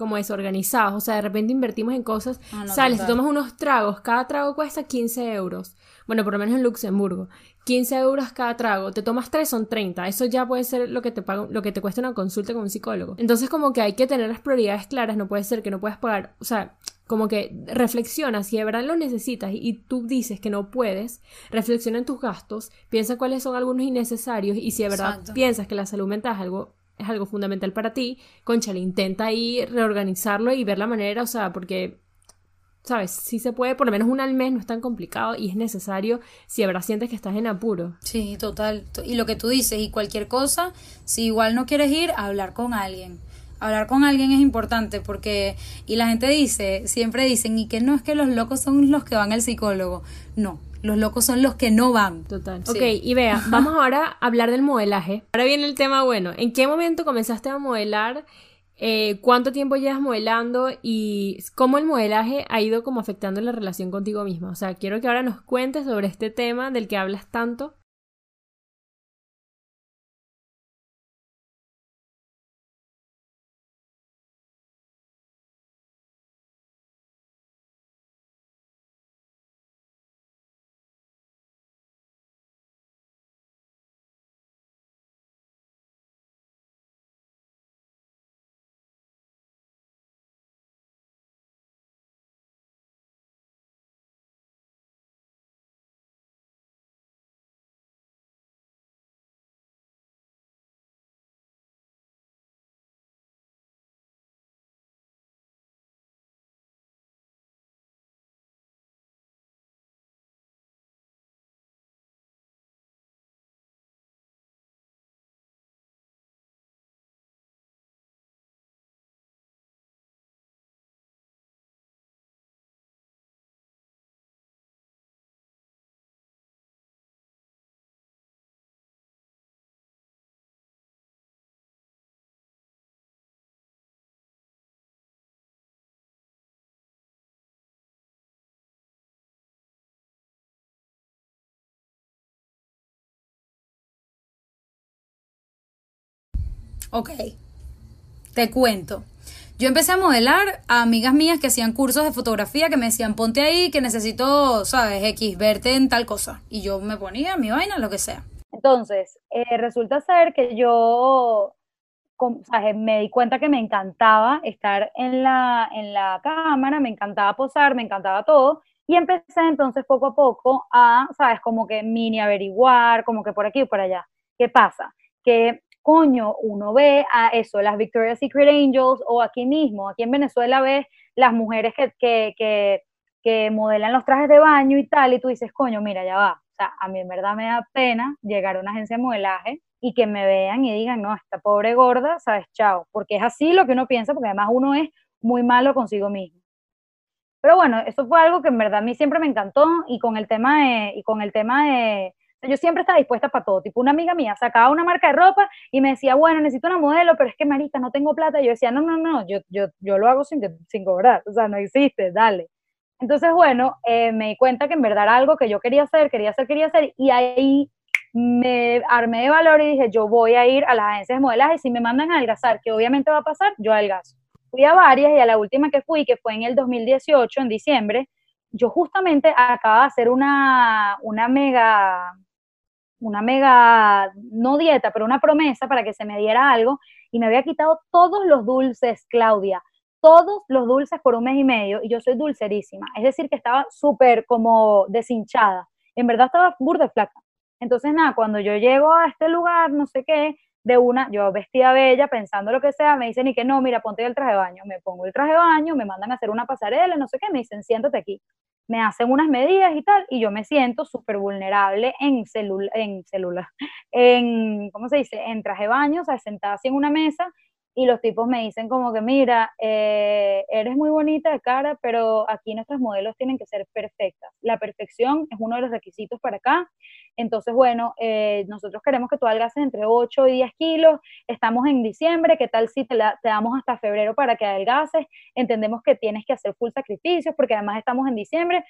como desorganizados, o sea, de repente invertimos en cosas, Ah, no, sales, te tomas unos tragos, cada trago cuesta 15 euros, bueno, por lo menos en Luxemburgo, 15 euros cada trago, te tomas tres son 30, eso ya puede ser lo que te paga, lo que te cuesta una consulta con un psicólogo. Entonces como que hay que tener las prioridades claras, no puede ser que no puedas pagar, o sea, como que reflexiona si de verdad lo necesitas y, y tú dices que no puedes, reflexiona en tus gastos, piensa cuáles son algunos innecesarios y si de verdad Exacto. piensas que la salud mental es algo es algo fundamental para ti, conchale, intenta ahí reorganizarlo y ver la manera, o sea, porque, ¿sabes? Si se puede, por lo menos una al mes no es tan complicado y es necesario si verdad sientes que estás en apuro. Sí, total. Y lo que tú dices, y cualquier cosa, si igual no quieres ir, hablar con alguien. Hablar con alguien es importante porque, y la gente dice, siempre dicen, y que no es que los locos son los que van al psicólogo. No, los locos son los que no van. Total. Sí. Ok, y vea, vamos ahora a hablar del modelaje. Ahora viene el tema bueno. ¿En qué momento comenzaste a modelar? Eh, ¿Cuánto tiempo llevas modelando? Y cómo el modelaje ha ido como afectando la relación contigo misma. O sea, quiero que ahora nos cuentes sobre este tema del que hablas tanto. Ok, te cuento. Yo empecé a modelar a amigas mías que hacían cursos de fotografía que me decían, ponte ahí que necesito, sabes, X, verte en tal cosa. Y yo me ponía mi vaina, lo que sea. Entonces, eh, resulta ser que yo o sea, me di cuenta que me encantaba estar en la, en la cámara, me encantaba posar, me encantaba todo. Y empecé entonces poco a poco a, ¿sabes? Como que mini averiguar, como que por aquí y por allá. ¿Qué pasa? Que, coño, uno ve a eso, las Victoria's Secret Angels o aquí mismo, aquí en Venezuela ves las mujeres que, que, que, modelan los trajes de baño y tal, y tú dices, coño, mira, ya va. O sea, a mí en verdad me da pena llegar a una agencia de modelaje y que me vean y digan, no, esta pobre gorda, sabes, chao, porque es así lo que uno piensa, porque además uno es muy malo consigo mismo. Pero bueno, eso fue algo que en verdad a mí siempre me encantó y con el tema y con el tema de, yo siempre estaba dispuesta para todo, tipo una amiga mía sacaba una marca de ropa y me decía, bueno, necesito una modelo, pero es que marica, no tengo plata, yo decía, no, no, no, yo, yo, yo lo hago sin, sin cobrar, o sea, no existe, dale. Entonces, bueno, eh, me di cuenta que en verdad era algo que yo quería hacer, quería hacer, quería hacer, y ahí me armé de valor y dije, yo voy a ir a las agencias de modelaje si me mandan a adelgazar, que obviamente va a pasar, yo adelgazo. Fui a varias y a la última que fui, que fue en el 2018, en diciembre, yo justamente acababa de hacer una, una mega, una mega, no dieta, pero una promesa para que se me diera algo y me había quitado todos los dulces, Claudia, todos los dulces por un mes y medio y yo soy dulcerísima. Es decir, que estaba súper como deshinchada. En verdad estaba burda flaca. Entonces, nada, cuando yo llego a este lugar, no sé qué, de una, yo vestida bella, pensando lo que sea, me dicen y que no, mira, ponte el traje de baño. Me pongo el traje de baño, me mandan a hacer una pasarela, no sé qué, me dicen, siéntate aquí. Me hacen unas medidas y tal, y yo me siento súper vulnerable en celular, en celular, en, ¿cómo se dice? En traje de baño, o sea, sentada así en una mesa, y los tipos me dicen como que, mira, eh, eres muy bonita de cara, pero aquí nuestros modelos tienen que ser perfectas. La perfección es uno de los requisitos para acá. Entonces, bueno, eh, nosotros queremos que tú adelgaces entre 8 y 10 kilos. Estamos en diciembre, ¿qué tal si te, te damos hasta febrero para que adelgaces? Entendemos que tienes que hacer full sacrificios porque además estamos en diciembre.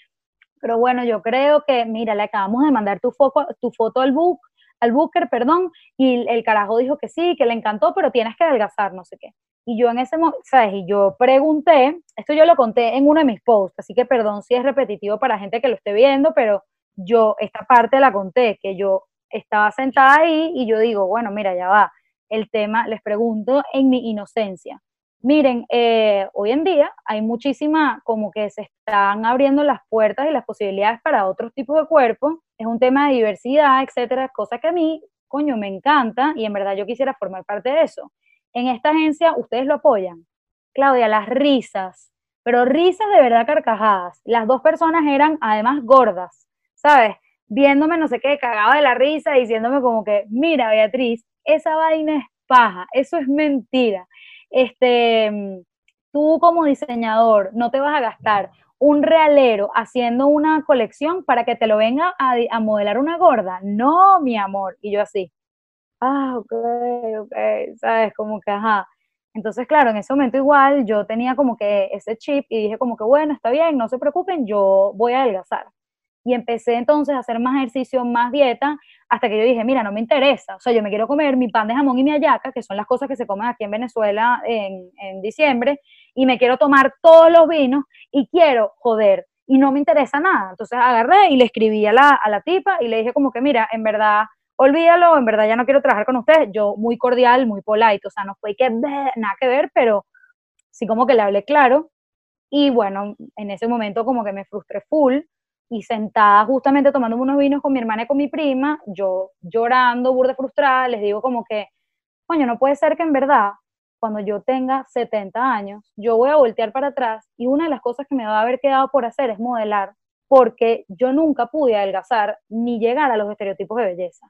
Pero bueno, yo creo que, mira, le acabamos de mandar tu, foto, tu foto al book al Booker, perdón, y el carajo dijo que sí, que le encantó, pero tienes que adelgazar, no sé qué. Y yo en ese momento, ¿sabes? Y yo pregunté, esto yo lo conté en uno de mis posts, así que perdón si es repetitivo para gente que lo esté viendo, pero yo esta parte la conté, que yo estaba sentada ahí y yo digo, bueno, mira, ya va, el tema, les pregunto en mi inocencia. Miren, eh, hoy en día hay muchísima, como que se están abriendo las puertas y las posibilidades para otros tipos de cuerpos, es un tema de diversidad, etcétera, cosa que a mí, coño, me encanta y en verdad yo quisiera formar parte de eso. En esta agencia, ¿ustedes lo apoyan? Claudia, las risas, pero risas de verdad carcajadas. Las dos personas eran además gordas, ¿sabes? Viéndome no sé qué, cagaba de la risa, diciéndome como que, mira, Beatriz, esa vaina es paja, eso es mentira este, tú como diseñador no te vas a gastar un realero haciendo una colección para que te lo venga a, modelar una gorda. No, mi amor. Y yo así, ah, ok, ok, sabes, como que, ajá. Entonces, claro, en ese momento igual yo tenía como que ese chip y dije como que, bueno, está bien, no se preocupen, yo voy a adelgazar y empecé entonces a hacer más ejercicio, más dieta, hasta que yo dije, mira, no me interesa, o sea, yo me quiero comer mi pan de jamón y mi ayaca, que son las cosas que se comen aquí en Venezuela en, en diciembre, y me quiero tomar todos los vinos y quiero joder, y no me interesa nada. Entonces agarré y le escribí a la, a la tipa y le dije como que, mira, en verdad, olvídalo, en verdad ya no quiero trabajar con ustedes, yo muy cordial, muy polite, o sea, no fue que nada que ver, pero sí como que le hablé claro, y bueno, en ese momento como que me frustré full, y sentada justamente tomando unos vinos con mi hermana y con mi prima, yo llorando, burda frustrada, les digo como que, coño, no puede ser que en verdad, cuando yo tenga 70 años, yo voy a voltear para atrás y una de las cosas que me va a haber quedado por hacer es modelar, porque yo nunca pude adelgazar ni llegar a los estereotipos de belleza.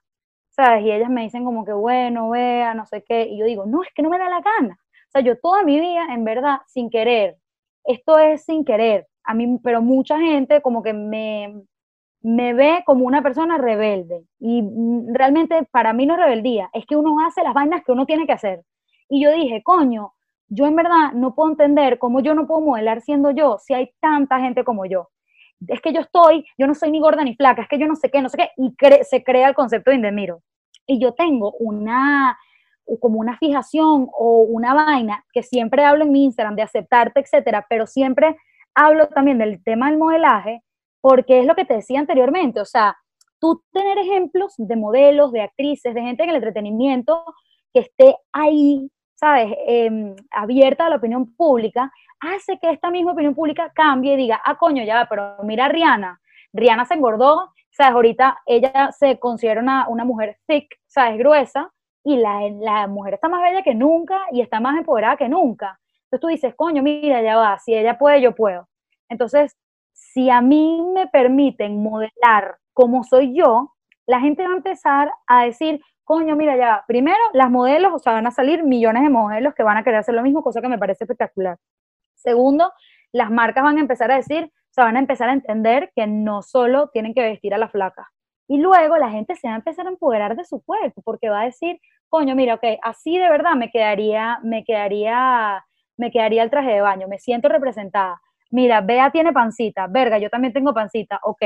¿Sabes? Y ellas me dicen como que, bueno, vea, no sé qué, y yo digo, no, es que no me da la gana. O sea, yo toda mi vida, en verdad, sin querer, esto es sin querer, a mí, pero mucha gente como que me, me ve como una persona rebelde. Y realmente para mí no es rebeldía, es que uno hace las vainas que uno tiene que hacer. Y yo dije, coño, yo en verdad no puedo entender cómo yo no puedo modelar siendo yo si hay tanta gente como yo. Es que yo estoy, yo no soy ni gorda ni flaca, es que yo no sé qué, no sé qué, y se crea el concepto de Indemiro. Y yo tengo una, como una fijación o una vaina que siempre hablo en mi Instagram de aceptarte, etcétera, pero siempre hablo también del tema del modelaje, porque es lo que te decía anteriormente, o sea, tú tener ejemplos de modelos, de actrices, de gente en el entretenimiento que esté ahí, ¿sabes?, em, abierta a la opinión pública, hace que esta misma opinión pública cambie y diga, ah, coño, ya, pero mira a Rihanna, Rihanna se engordó, ¿sabes? Ahorita ella se considera una, una mujer thick, ¿sabes? Gruesa, y la, la mujer está más bella que nunca y está más empoderada que nunca. Entonces tú dices, coño, mira, ya va, si ella puede, yo puedo. Entonces, si a mí me permiten modelar como soy yo, la gente va a empezar a decir, coño, mira, ya, primero, las modelos, o sea, van a salir millones de modelos que van a querer hacer lo mismo, cosa que me parece espectacular. Segundo, las marcas van a empezar a decir, o sea, van a empezar a entender que no solo tienen que vestir a la flaca. Y luego la gente se va a empezar a empoderar de su cuerpo, porque va a decir, coño, mira, ok, así de verdad me quedaría, me quedaría me quedaría el traje de baño, me siento representada. Mira, Bea tiene pancita, verga, yo también tengo pancita, ok,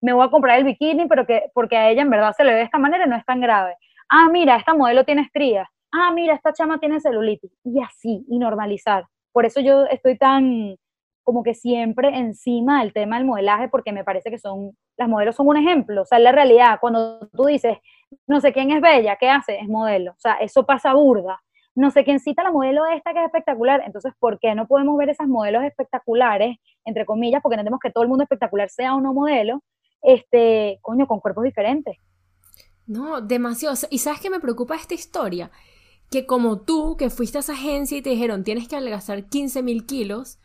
me voy a comprar el bikini, pero que, porque a ella en verdad se le ve de esta manera y no es tan grave. Ah, mira, esta modelo tiene estrías. Ah, mira, esta chama tiene celulitis. Y así, y normalizar. Por eso yo estoy tan, como que siempre encima del tema del modelaje, porque me parece que son, las modelos son un ejemplo. O sea, la realidad, cuando tú dices, no sé quién es bella, ¿qué hace? Es modelo. O sea, eso pasa burda no sé quién cita la modelo esta que es espectacular, entonces, ¿por qué no podemos ver esas modelos espectaculares, entre comillas, porque entendemos que todo el mundo espectacular sea o no modelo, este, coño, con cuerpos diferentes? No, demasiado. Y sabes que me preocupa esta historia, que como tú, que fuiste a esa agencia y te dijeron, tienes que adelgazar 15 mil kilos,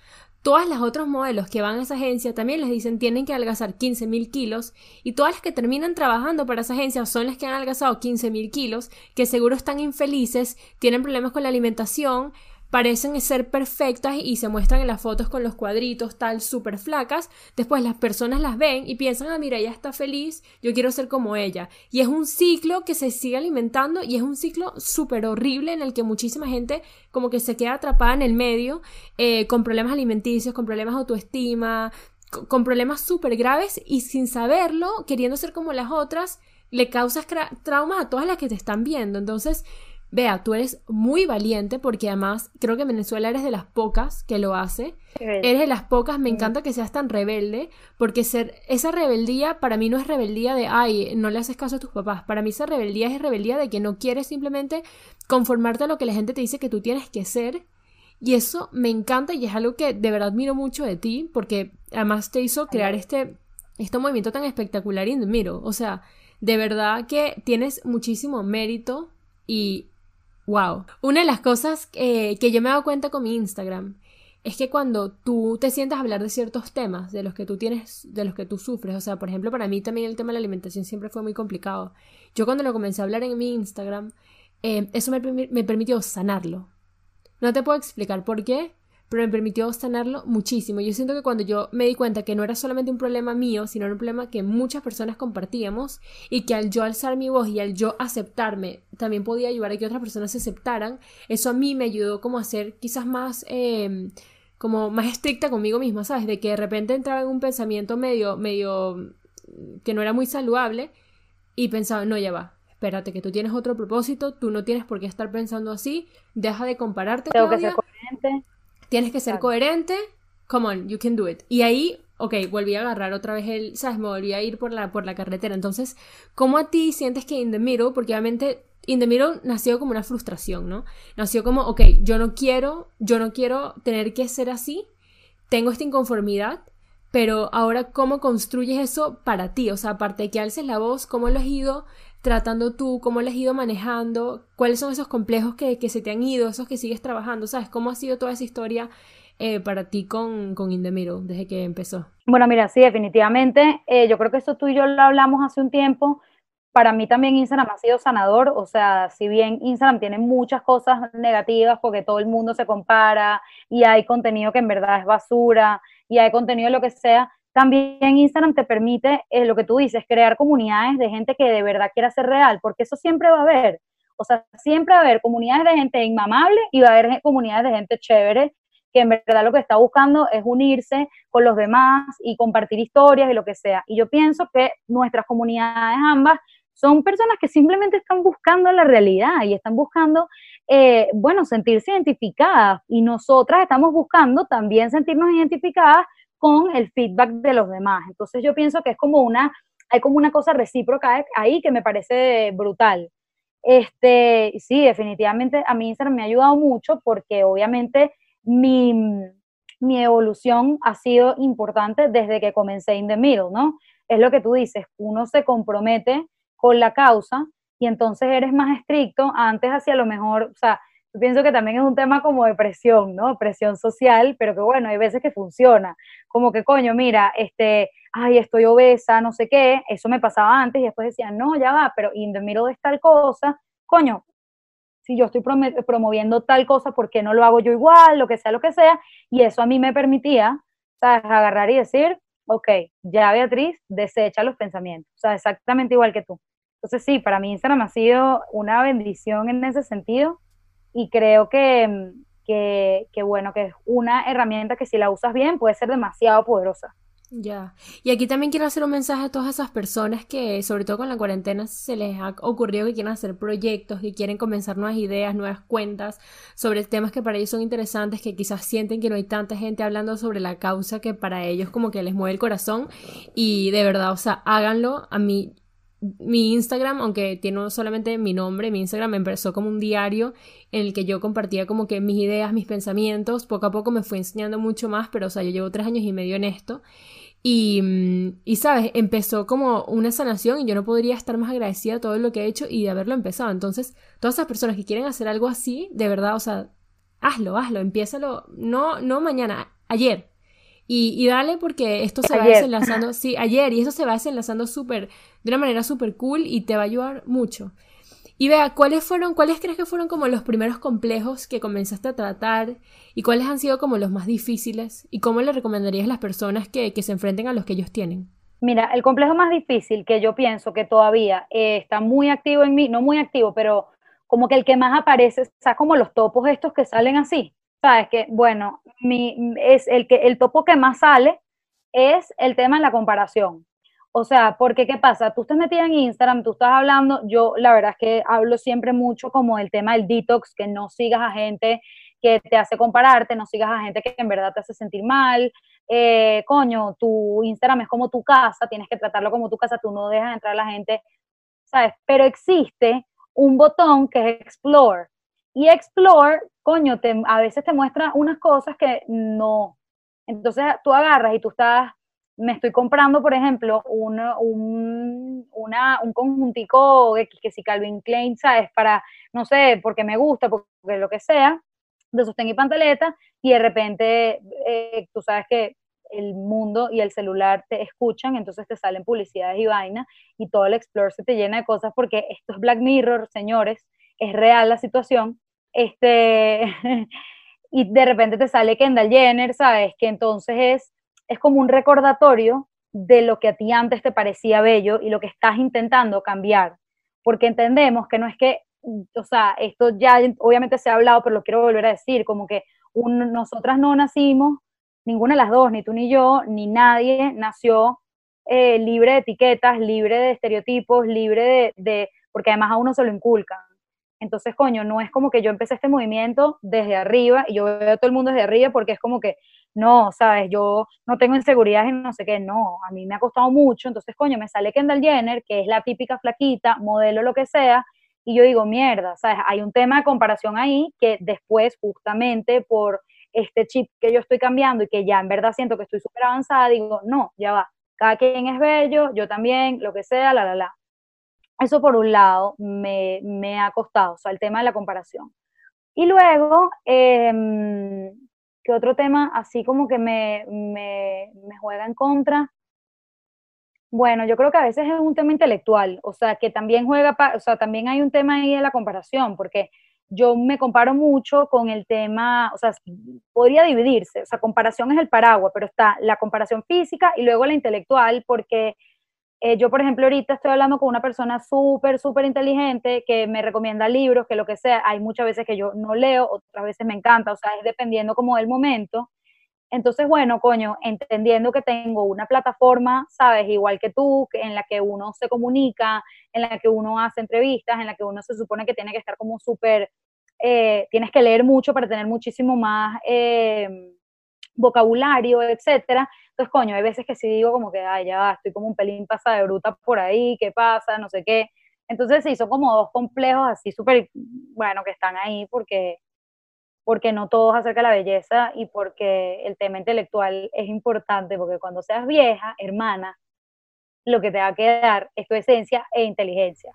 todas las otros modelos que van a esa agencia también les dicen tienen que adelgazar 15 mil kilos y todas las que terminan trabajando para esa agencia son las que han adelgazado 15 mil kilos, que seguro están infelices, tienen problemas con la alimentación, parecen ser perfectas y se muestran en las fotos con los cuadritos tal súper flacas, después las personas las ven y piensan, ah, mira, ella está feliz, yo quiero ser como ella. Y es un ciclo que se sigue alimentando y es un ciclo súper horrible en el que muchísima gente como que se queda atrapada en el medio eh, con problemas alimenticios, con problemas de autoestima, con problemas súper graves y sin saberlo, queriendo ser como las otras, le causas traumas a todas las que te están viendo. Entonces, Vea, tú eres muy valiente porque además creo que en Venezuela eres de las pocas que lo hace. Eres de las pocas, me encanta que seas tan rebelde porque ser esa rebeldía para mí no es rebeldía de, ay, no le haces caso a tus papás. Para mí esa rebeldía es rebeldía de que no quieres simplemente conformarte a lo que la gente te dice que tú tienes que ser. Y eso me encanta y es algo que de verdad admiro mucho de ti porque además te hizo crear este, este movimiento tan espectacular y admiro. O sea, de verdad que tienes muchísimo mérito y Wow. Una de las cosas que yo me he dado cuenta con mi Instagram es que cuando tú te sientas a hablar de ciertos temas de los que tú tienes, de los que tú sufres, o sea, por ejemplo, para mí también el tema de la alimentación siempre fue muy complicado. Yo cuando lo comencé a hablar en mi Instagram, eh, eso me, me permitió sanarlo. No te puedo explicar por qué, pero me permitió sanarlo muchísimo. Yo siento que cuando yo me di cuenta que no era solamente un problema mío, sino un problema que muchas personas compartíamos y que al yo alzar mi voz y al yo aceptarme también podía ayudar a que otras personas se aceptaran, eso a mí me ayudó como a ser quizás más... Em, como más estricta conmigo misma, ¿sabes? De que de repente entraba en un pensamiento medio, medio que no era muy saludable y pensaba, no, ya va, espérate, que tú tienes otro propósito, tú no tienes por qué estar pensando así, deja de compararte. Tengo que ser coherente. Tienes que ser coherente. Come on, you can do it. Y ahí, ok, volví a agarrar otra vez el, ¿sabes? Me volví a ir por la, por la carretera. Entonces, ¿cómo a ti sientes que In the Middle? Porque obviamente In the Middle nació como una frustración, ¿no? Nació como, ok, yo no quiero, yo no quiero tener que ser así. Tengo esta inconformidad. Pero ahora, ¿cómo construyes eso para ti? O sea, aparte de que alces la voz, ¿cómo lo has ido tratando tú? ¿Cómo lo has ido manejando? ¿Cuáles son esos complejos que, se te han ido, esos que sigues trabajando? ¿Sabes? ¿Cómo ha sido toda esa historia eh, para ti con, con Indemiro desde que empezó? Bueno, mira, sí, definitivamente. Eh, yo creo que eso tú y yo lo hablamos hace un tiempo. Para mí también Instagram ha sido sanador, o sea, si bien Instagram tiene muchas cosas negativas porque todo el mundo se compara y hay contenido que en verdad es basura y hay contenido lo que sea, también Instagram te permite, eh, lo que tú dices, crear comunidades de gente que de verdad quiera ser real, porque eso siempre va a haber. O sea, siempre va a haber comunidades de gente inmamable y va a haber comunidades de gente chévere que en verdad lo que está buscando es unirse con los demás y compartir historias y lo que sea. Y yo pienso que nuestras comunidades ambas son personas que simplemente están buscando la realidad y están buscando, eh, bueno, sentirse identificadas. Y nosotras estamos buscando también sentirnos identificadas con el feedback de los demás. Entonces yo pienso que es como una, hay como una cosa recíproca ahí que me parece brutal. Este, sí, definitivamente a mí Instagram me ha ayudado mucho porque obviamente mi, mi evolución ha sido importante desde que comencé in the middle, ¿no? Es lo que tú dices, uno se compromete con la causa y entonces eres más estricto, antes hacia lo mejor, o sea, pienso que también es un tema como de presión, ¿no? Presión social, pero que bueno, hay veces que funciona. Como que, coño, mira, este, ay, estoy obesa, no sé qué, eso me pasaba antes y después decía, no, ya va, pero in the middle de tal cosa, coño, si yo estoy promoviendo tal cosa, ¿por qué no lo hago yo igual? Lo que sea, lo que sea. Y eso a mí me permitía, ¿sabes? Agarrar y decir, ok, ya Beatriz, desecha los pensamientos. O sea, exactamente igual que tú. Entonces sí, para mí Instagram ha sido una bendición en ese sentido y creo que, que, bueno, que es una herramienta que si la usas bien puede ser demasiado poderosa. Ya. Y aquí también quiero hacer un mensaje a todas esas personas que, sobre todo con la cuarentena, se les ha ocurrido que quieren hacer proyectos, que quieren comenzar nuevas ideas, nuevas cuentas sobre temas que para ellos son interesantes, que quizás sienten que no hay tanta gente hablando sobre la causa que para ellos como que les mueve el corazón. Y de verdad, o sea, háganlo. A mí, mi Instagram, aunque tiene solamente mi nombre, mi Instagram empezó como un diario en el que yo compartía como que mis ideas, mis pensamientos, poco a poco me fue enseñando mucho más, pero o sea, yo llevo tres años y medio en esto. Y, mm, y, sabes, empezó como una sanación y yo no podría estar más agradecida de todo lo que he hecho y de haberlo empezado. Entonces, todas esas personas que quieren hacer algo así, de verdad, o sea, hazlo, hazlo, empiézalo, no, no mañana, ayer. Y, dale porque esto se va desenlazando, sí, ayer, y esto se va desenlazando súper, de una manera súper cool y te va a ayudar mucho. Y vea, ¿cuáles fueron, cuáles crees que fueron como los primeros complejos que comenzaste a tratar y cuáles han sido como los más difíciles y cómo le recomendarías a las personas que, que se enfrenten a los que ellos tienen? Mira, el complejo más difícil que yo pienso que todavía eh, está muy activo en mí, no muy activo, pero como que el que más aparece, o sea, como los topos estos que salen así, sabes que, bueno, mi, es el, que, el topo que más sale es el tema de la comparación. O sea, porque ¿qué pasa? Tú estás metida en Instagram, tú estás hablando, yo la verdad es que hablo siempre mucho como el tema del detox, que no sigas a gente que te hace compararte, no sigas a gente que en verdad te hace sentir mal, eh, coño, tu Instagram es como tu casa, tienes que tratarlo como tu casa, tú no dejas entrar a la gente, ¿sabes? Pero existe un botón que es Explore. Y Explore, coño, te, a veces te muestra unas cosas que no. Entonces tú agarras y tú estás, me estoy comprando, por ejemplo, un, un, una, un conjuntico que si Calvin Klein, ¿sabes? Para, no sé, porque me gusta, porque lo que sea, de sostén y pantaleta, y de repente eh, tú sabes que el mundo y el celular te escuchan, entonces te salen publicidades y vaina, y todo el Explore se te llena de cosas porque esto es Black Mirror, señores, es real la situación. Este, y de repente te sale Kendall Jenner, ¿sabes? Que entonces es, es como un recordatorio de lo que a ti antes te parecía bello y lo que estás intentando cambiar. Porque entendemos que no es que o sea, esto ya obviamente se ha hablado, pero lo quiero volver a decir, como que nosotras no nacimos, ninguna de las dos, ni tú ni yo, ni nadie nació eh, libre de etiquetas, libre de estereotipos, libre de, de, porque además a uno se lo inculcan. Entonces, coño, no es como que yo empecé este movimiento desde arriba y yo veo a todo el mundo desde arriba porque es como que, no, sabes, yo no tengo inseguridades en no sé qué, no, a mí me ha costado mucho, entonces, coño, me sale Kendall Jenner, que es la típica flaquita, modelo, lo que sea, y yo digo, mierda, ¿sabes? Hay un tema de comparación ahí que después, justamente por este chip que yo estoy cambiando y que ya en verdad siento que estoy súper avanzada, digo, no, ya va, cada quien es bello, yo también, lo que sea, la, la, la. Eso por un lado me, me ha costado, o sea, el tema de la comparación. Y luego, eh, ¿qué otro tema así como que me, me, me juega en contra? Bueno, yo creo que a veces es un tema intelectual, o sea, que también juega, o sea, también hay un tema ahí de la comparación, porque yo me comparo mucho con el tema, o sea, podría dividirse, o sea, comparación es el paraguas, pero está la comparación física y luego la intelectual, porque eh, yo, por ejemplo, ahorita estoy hablando con una persona súper, súper inteligente que me recomienda libros, que lo que sea, hay muchas veces que yo no leo, otras veces me encanta, o sea, es dependiendo como del momento, entonces, bueno, coño, entendiendo que tengo una plataforma, sabes, igual que tú, en la que uno se comunica, en la que uno hace entrevistas, en la que uno se supone que tiene que estar como súper, eh, tienes que leer mucho para tener muchísimo más eh, vocabulario, etcétera. Entonces, coño, hay veces que sí digo como que, ay, ya, estoy como un pelín pasada de bruta por ahí, ¿qué pasa? No sé qué. Entonces, sí, son como dos complejos así súper, bueno, que están ahí porque porque no todo es acerca de la belleza y porque el tema intelectual es importante, porque cuando seas vieja, hermana, lo que te va a quedar es tu esencia e inteligencia.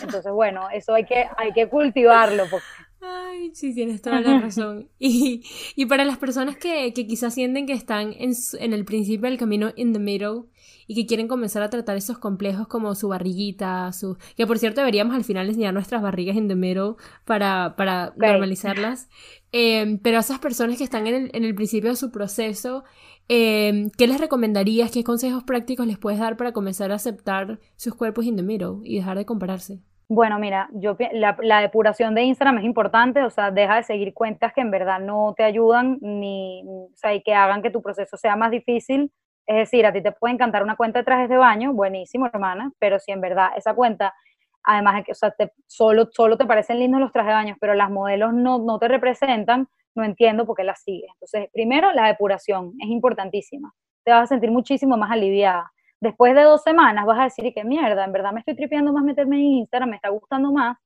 Entonces, bueno, eso hay que, hay que cultivarlo. Porque... Ay, sí, tienes toda la razón. Y, y para las personas que, que quizás sienten que están en, en, el principio del camino in the middle y que quieren comenzar a tratar esos complejos como su barriguita, su... que por cierto deberíamos al final enseñar nuestras barrigas in the middle para, para normalizarlas. Eh, pero a esas personas que están en el, en el principio de su proceso, eh, ¿qué les recomendarías? ¿Qué consejos prácticos les puedes dar para comenzar a aceptar sus cuerpos in the middle y dejar de compararse? Bueno, mira, yo la, la, depuración de Instagram es importante, o sea, deja de seguir cuentas que en verdad no te ayudan ni, o sea, y que hagan que tu proceso sea más difícil. Es decir, a ti te puede encantar una cuenta de trajes de baño, buenísimo, hermana, pero si en verdad esa cuenta, además de que, o sea, te, solo, solo te parecen lindos los trajes de baño, pero las modelos no, no te representan, no entiendo por qué las sigues. Entonces, primero, la depuración es importantísima. Te vas a sentir muchísimo más aliviada después de dos semanas vas a decir, que mierda, en verdad me estoy tripeando más meterme en Instagram, me está gustando más,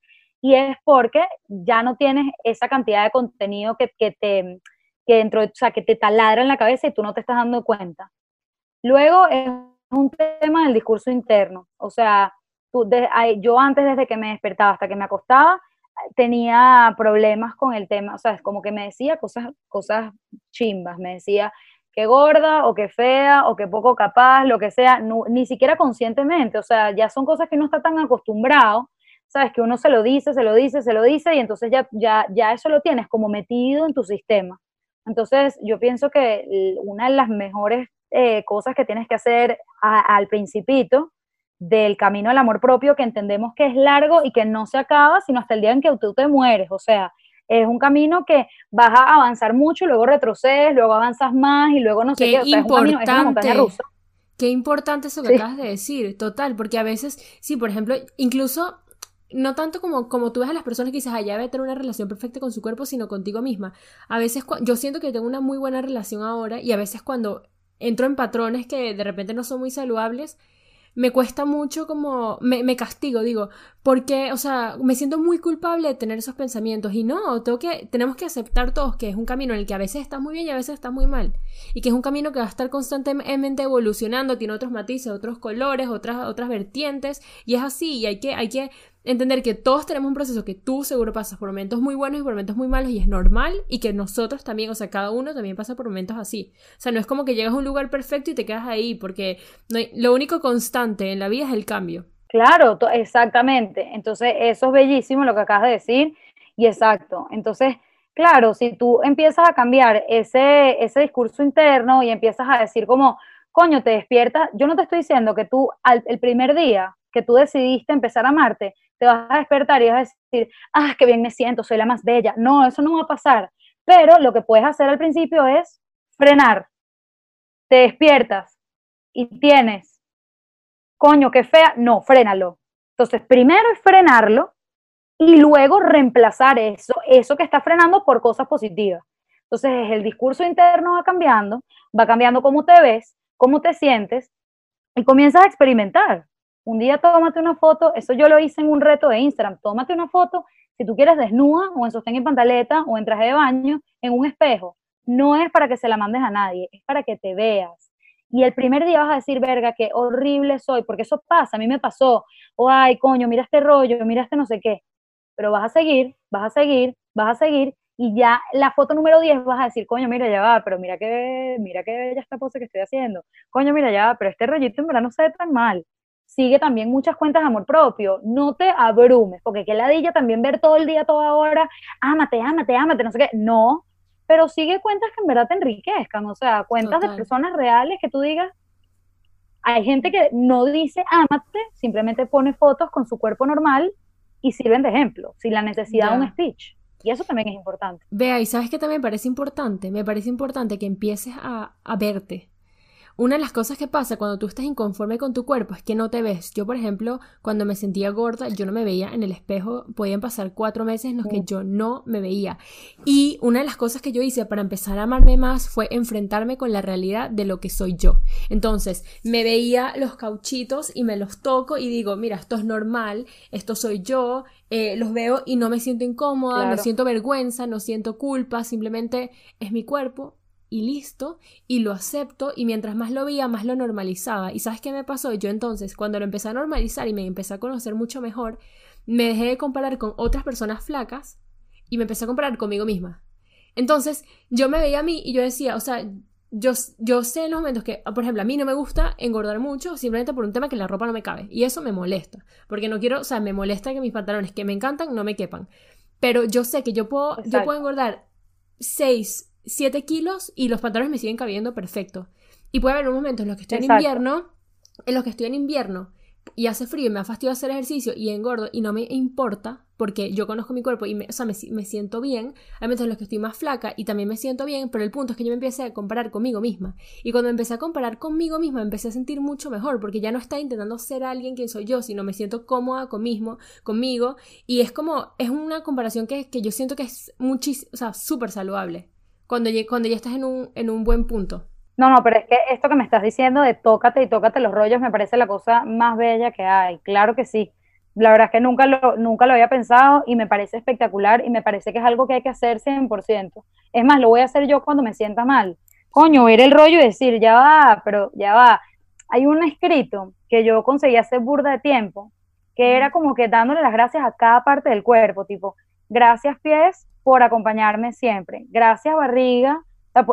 y es porque ya no tienes esa cantidad de contenido que, que te que dentro, o sea, que te taladra en la cabeza y tú no te estás dando cuenta. Luego es un tema del discurso interno, o sea, tú, yo antes desde que me despertaba hasta que me acostaba, tenía problemas con el tema, o sea, es como que me decía cosas, cosas chimbas, me decía, que gorda o que fea o que poco capaz, lo que sea, ni siquiera conscientemente, o sea, ya son cosas que no está tan acostumbrado, sabes que uno se lo dice, se lo dice, se lo dice y entonces ya, ya, ya eso lo tienes como metido en tu sistema. Entonces yo pienso que una de las mejores eh, cosas que tienes que hacer al principito del camino al amor propio, que entendemos que es largo y que no se acaba, sino hasta el día en que tú te mueres, o sea, es un camino que vas a avanzar mucho, luego retrocedes, luego avanzas más y luego no sé qué. O sea, es, un camino, es una montaña rusa. Qué importante eso que acabas de decir, total, porque a veces, sí, por ejemplo, incluso no tanto como, como tú ves a las personas que dices, allá debe tener una relación perfecta con su cuerpo, sino contigo misma. A veces yo siento que tengo una muy buena relación ahora y a veces cuando entro en patrones que de repente no son muy saludables, me cuesta mucho como, me, me, castigo, digo, porque, o sea, me siento muy culpable de tener esos pensamientos y no, tengo que, tenemos que aceptar todos que es un camino en el que a veces estás muy bien y a veces estás muy mal y que es un camino que va a estar constantemente evolucionando, tiene otros matices, otros colores, otras, otras vertientes y es así y hay que, hay que entender que todos tenemos un proceso que tú seguro pasas por momentos muy buenos y por momentos muy malos y es normal y que nosotros también, o sea, cada uno también pasa por momentos así. O sea, no es como que llegas a un lugar perfecto y te quedas ahí porque lo único constante en la vida es el cambio. Claro, exactamente. Entonces, eso es bellísimo lo que acabas de decir y exacto. Entonces, claro, si tú empiezas a cambiar ese, ese discurso interno y empiezas a decir como, coño, te despiertas, yo no te estoy diciendo que tú al, el primer día que tú decidiste empezar a amarte, te vas a despertar y vas a decir, ah, qué bien me siento, soy la más bella. No, eso no va a pasar. Pero lo que puedes hacer al principio es frenar. Te despiertas y tienes, coño, qué fea. No, frénalo. Entonces, primero es frenarlo y luego reemplazar eso, eso que está frenando por cosas positivas. Entonces, el discurso interno va cambiando, va cambiando cómo te ves, cómo te sientes y comienzas a experimentar. Un día tómate una foto, eso yo lo hice en un reto de Instagram, tómate una foto, si tú quieres desnuda o en sostén y pantaleta o en traje de baño, en un espejo. No es para que se la mandes a nadie, es para que te veas. Y el primer día vas a decir, verga, qué horrible soy, porque eso pasa, a mí me pasó. O, ay, coño, mira este rollo, mira este no sé qué. Pero vas a seguir, vas a seguir, vas a seguir, y ya la foto número 10 vas a decir, coño, mira, ya va, pero mira que, mira que bella esta pose que estoy haciendo. Coño, mira, ya va, pero este rollito en verdad no se ve tan mal sigue también muchas cuentas de amor propio, no te abrumes, porque que ladilla también ver todo el día, toda hora, ámate, ámate, ámate, no sé qué, no, pero sigue cuentas que en verdad te enriquezcan, o sea, cuentas de personas reales que tú digas, hay gente que no dice ámate, simplemente pone fotos con su cuerpo normal y sirven de ejemplo, sin la necesidad de un speech. Y eso también es importante. Vea, y sabes que también me parece importante, me parece importante que empieces a, a verte, una de las cosas que pasa cuando tú estás inconforme con tu cuerpo es que no te ves. Yo, por ejemplo, cuando me sentía gorda, yo no me veía en el espejo. Podían pasar cuatro meses en los que yo no me veía. Y una de las cosas que yo hice para empezar a amarme más fue enfrentarme con la realidad de lo que soy yo. Entonces, me veía los cauchitos y me los toco y digo, mira, esto es normal, esto soy yo, eh, los veo y no me siento incómoda, no siento vergüenza, no siento culpa, simplemente es mi cuerpo, y listo, y lo acepto, y mientras más lo veía, más lo normalizaba. ¿Y sabes qué me pasó? Yo entonces, cuando lo empecé a normalizar y me empecé a conocer mucho mejor, me dejé de comparar con otras personas flacas y me empecé a comparar conmigo misma. Entonces, yo me veía a mí y yo decía, o sea, yo, yo sé en los momentos que, por ejemplo, a mí no me gusta engordar mucho simplemente por un tema que la ropa no me cabe. Y eso me molesta. Porque no quiero, o sea, me molesta que mis pantalones que me encantan no me quepan. Pero yo sé que yo puedo, yo puedo engordar 6 7 kilos y los pantalones me siguen cabiendo perfecto. Y puede haber un momento en los que estoy en invierno, en los que estoy en invierno y hace frío y me ha fastidio hacer ejercicio y engordo y no me importa porque yo conozco mi cuerpo y me, o sea, me, siento bien. Hay momentos en los que estoy más flaca y también me siento bien, pero el punto es que yo me empecé a comparar conmigo misma. Y cuando empecé a comparar conmigo misma, empecé a sentir mucho mejor porque ya no está intentando ser alguien quien soy yo, sino me siento cómoda conmigo, conmigo. Y es como, es una comparación que, que yo siento que es muchísimo, o sea, súper saludable cuando, cuando ya estás en un, en un buen punto. No, no, pero es que esto que me estás diciendo de tócate y tócate los rollos me parece la cosa más bella que hay. Claro que sí. La verdad es que nunca lo, nunca lo había pensado y me parece espectacular y me parece que es algo que hay que hacer 100%. Es más, lo voy a hacer yo cuando me sienta mal. Coño, ver el rollo y decir, ya va, pero ya va. Hay un escrito que yo conseguí hacer burda de tiempo, que era como que dándole las gracias a cada parte del cuerpo, tipo, gracias pies por acompañarme siempre. Gracias barriga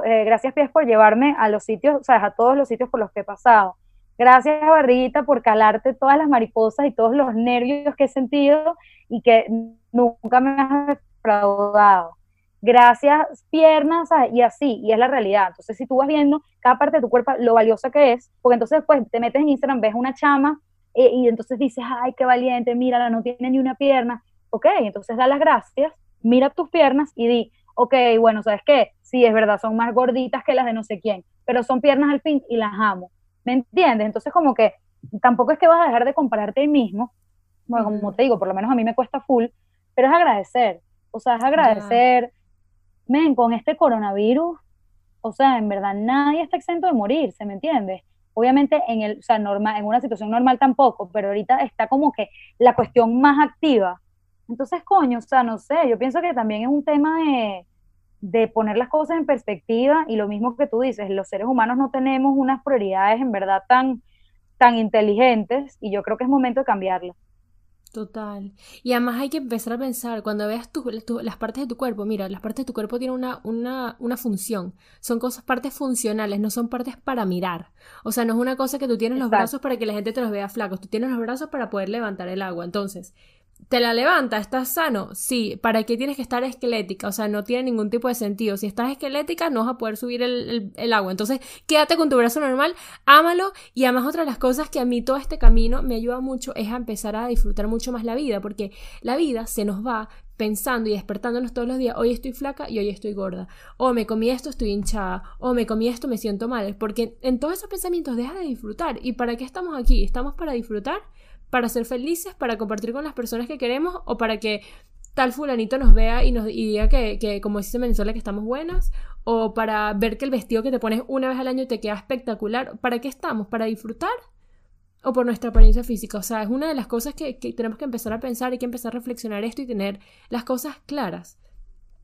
eh, gracias pies por llevarme a los sitios, o sea, a todos los sitios por los que he pasado. Gracias barriguita por calarte todas las mariposas y todos los nervios que he sentido y que nunca me has defraudado. Gracias piernas y así, y es la realidad. Entonces, si tú vas viendo cada parte de tu cuerpo, lo valiosa que es, porque entonces después te metes en Instagram, ves una chama eh, y entonces dices, ay, qué valiente, mírala, no tiene ni una pierna. Ok, entonces da las gracias, mira tus piernas y di, ok, bueno, ¿sabes qué? Sí, es verdad, son más gorditas que las de no sé quién, pero son piernas al fin y las amo. ¿Me entiendes? Entonces como que tampoco es que vas a dejar de compararte a mismo, bueno, como te digo, por lo menos a mí me cuesta full, pero es agradecer, o sea, es agradecer, men, con este coronavirus, o sea, en verdad nadie está exento de morir, ¿se me entiende? Obviamente en el, o sea, normal, en una situación normal tampoco, pero ahorita está como que la cuestión más activa. Entonces, coño, o sea, no sé, yo pienso que también es un tema de, de poner las cosas en perspectiva y lo mismo que tú dices, los seres humanos no tenemos unas prioridades en verdad tan, tan inteligentes y yo creo que es momento de cambiarlas. Total. Y además hay que empezar a pensar, cuando veas las partes de tu cuerpo, mira, las partes de tu cuerpo tienen una, una, una, función. Son cosas, partes funcionales, no son partes para mirar. O sea, no es una cosa que tú tienes los brazos para que la gente te los vea flacos, tú tienes los brazos para poder levantar el agua. Entonces, ¿Te la levanta? ¿Estás sano? Sí. ¿Para qué tienes que estar esquelética? O sea, no tiene ningún tipo de sentido. Si estás esquelética, no vas a poder subir el, agua. Entonces, quédate con tu brazo normal, ámalo. Y además, otra de las cosas que a mí todo este camino me ayuda mucho es a empezar a disfrutar mucho más la vida. Porque la vida se nos va pensando y despertándonos todos los días, hoy estoy flaca y hoy estoy gorda, o me comí esto, estoy hinchada, o me comí esto, me siento mal, porque en todos esos pensamientos deja de disfrutar. ¿Y para qué estamos aquí? ¿Estamos para disfrutar? Para ser felices, para compartir con las personas que queremos o para que tal fulanito nos vea y nos diga que, que como dice Venezuela, que estamos buenas, o para ver que el vestido que te pones una vez al año te queda espectacular. ¿Para qué estamos? ¿Para disfrutar? ¿O por nuestra apariencia física? O sea, es una de las cosas que, tenemos que empezar a pensar, hay que empezar a reflexionar esto y tener las cosas claras.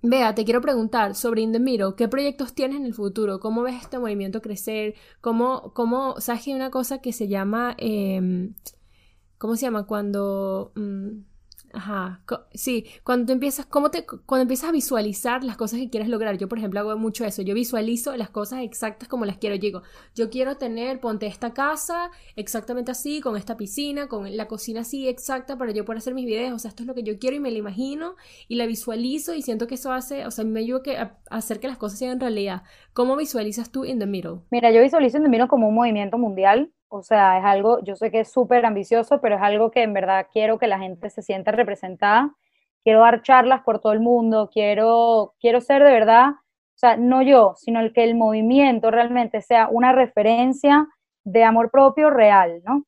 Vea, te quiero preguntar sobre Indemiro, ¿qué proyectos tienes en el futuro? ¿Cómo ves este movimiento crecer? ¿Cómo, cómo, sabes que una cosa que se llama... Em, ¿cómo se llama? Cuando... Mm, ajá, sí, cuando empiezas, ¿cómo te, cuando empiezas a visualizar las cosas que quieres lograr, yo por ejemplo hago mucho eso, yo visualizo las cosas exactas como las quiero, digo, yo quiero tener, ponte esta casa exactamente así, con esta piscina, con la cocina así exacta para yo poder hacer mis videos, o sea, esto es lo que yo quiero y me lo imagino y la visualizo y siento que eso hace, o sea, me ayuda a, a hacer que las cosas sean realidad. ¿Cómo visualizas tú In The Middle? Mira, yo visualizo In The Middle como un movimiento mundial, o sea, es algo, yo sé que es súper ambicioso, pero es algo que en verdad quiero que la gente se sienta representada. Quiero dar charlas por todo el mundo, quiero, quiero ser de verdad, o sea, no yo, sino el que el movimiento realmente sea una referencia de amor propio real, ¿no?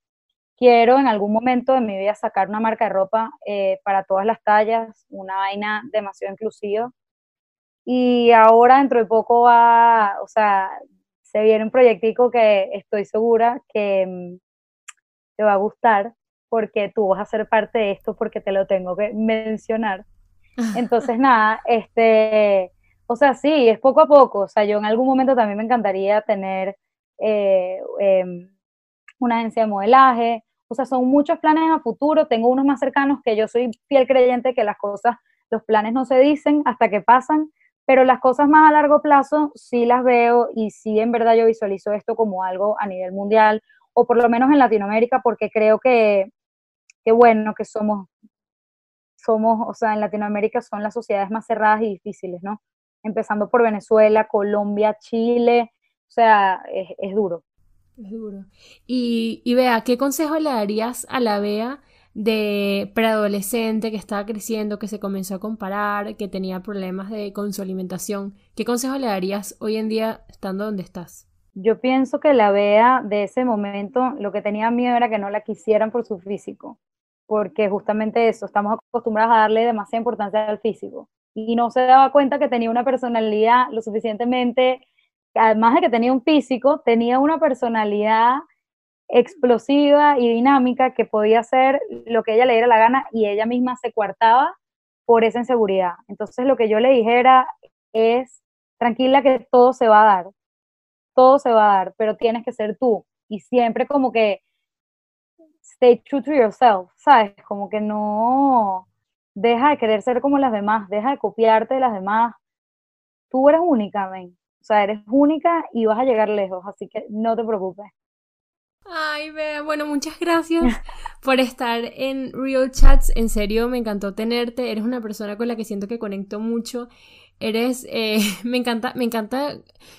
Quiero en algún momento de mi vida sacar una marca de ropa eh, para todas las tallas, una vaina demasiado inclusiva. Y ahora dentro de poco va, o sea, se viene un proyectico que estoy segura que mm, te va a gustar porque tú vas a ser parte de esto porque te lo tengo que mencionar. Entonces, nada, este, o sea, sí, es poco a poco. O sea, yo en algún momento también me encantaría tener eh, em, una agencia de modelaje. O sea, son muchos planes a futuro. Tengo unos más cercanos que yo soy fiel creyente que las cosas, los planes no se dicen hasta que pasan pero las cosas más a largo plazo sí las veo y sí en verdad yo visualizo esto como algo a nivel mundial o por lo menos en Latinoamérica porque creo que, que bueno, que somos, somos, o sea, en Latinoamérica son las sociedades más cerradas y difíciles, ¿no? Empezando por Venezuela, Colombia, Chile, o sea, es, es duro. Es duro. Y, y vea, ¿qué consejo le darías a la Bea? De preadolescente que estaba creciendo, que se comenzó a comparar, que tenía problemas de, con su alimentación. ¿Qué consejo le darías hoy en día estando donde estás? Yo pienso que la Bea de ese momento lo que tenía miedo era que no la quisieran por su físico, porque justamente eso, estamos acostumbrados a darle demasiada importancia al físico y no se daba cuenta que tenía una personalidad lo suficientemente, además de que tenía un físico, tenía una personalidad explosiva y dinámica que podía hacer lo que ella le diera la gana y ella misma se coartaba por esa inseguridad. Entonces lo que yo le dijera es, tranquila que todo se va a dar, todo se va a dar, pero tienes que ser tú. Y siempre como que stay true to yourself, ¿sabes? Como que no deja de querer ser como las demás, deja de copiarte de las demás. Tú eres única, ven. O sea, eres única y vas a llegar lejos, así que no te preocupes. Ay, vea, bueno, muchas gracias por estar en Real Chats. En serio, me encantó tenerte. Eres una persona con la que siento que conecto mucho Eres, eh, me encanta, me encanta,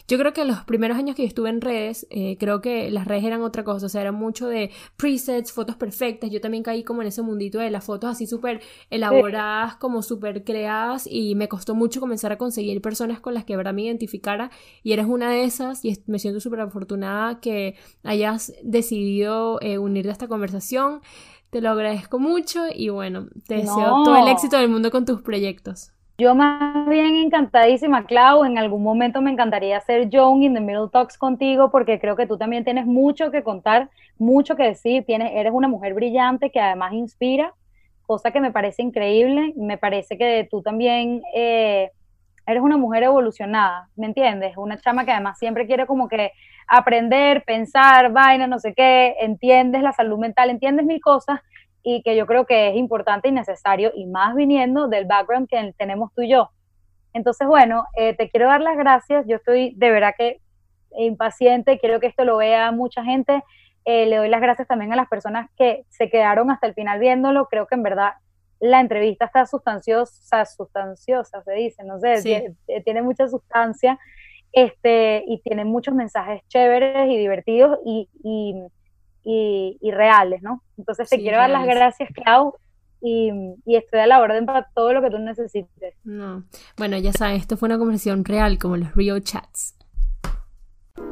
yo creo que los primeros años que yo estuve en redes, eh, creo que las redes eran otra cosa, o sea, era mucho de presets, fotos perfectas, yo también caí como en ese mundito de las fotos así súper elaboradas, como súper creadas y me costó mucho comenzar a conseguir personas con las que verdad me identificara y eres una de esas y me siento súper afortunada que hayas decidido eh, unirte a esta conversación. Te lo agradezco mucho y bueno, te deseo todo el éxito del mundo con tus proyectos. Yo más bien encantadísima, Clau, en algún momento me encantaría hacer Young in the Middle Talks contigo porque creo que tú también tienes mucho que contar, mucho que decir, tienes, eres una mujer brillante que además inspira, cosa que me parece increíble, me parece que tú también eh, eres una mujer evolucionada, ¿me entiendes? Una chama que además siempre quiere como que aprender, pensar, vaina, no sé qué, entiendes la salud mental, entiendes mil cosas y que yo creo que es importante y necesario, y más viniendo del background que tenemos tú y yo. Entonces, bueno, eh, te quiero dar las gracias. Yo estoy de verdad que impaciente, quiero que esto lo vea mucha gente. Eh, le doy las gracias también a las personas que se quedaron hasta el final viéndolo. Creo que en verdad la entrevista está sustanciosa, sustanciosa se dice, no sé, tiene, mucha sustancia este, y tiene muchos mensajes chéveres y divertidos y, y, reales, ¿no? Entonces te quiero dar las gracias, Clau, y, y, estoy a la orden para todo lo que tú necesites. No. Bueno, ya sabes, esto fue una conversación real, como los Rio Chats.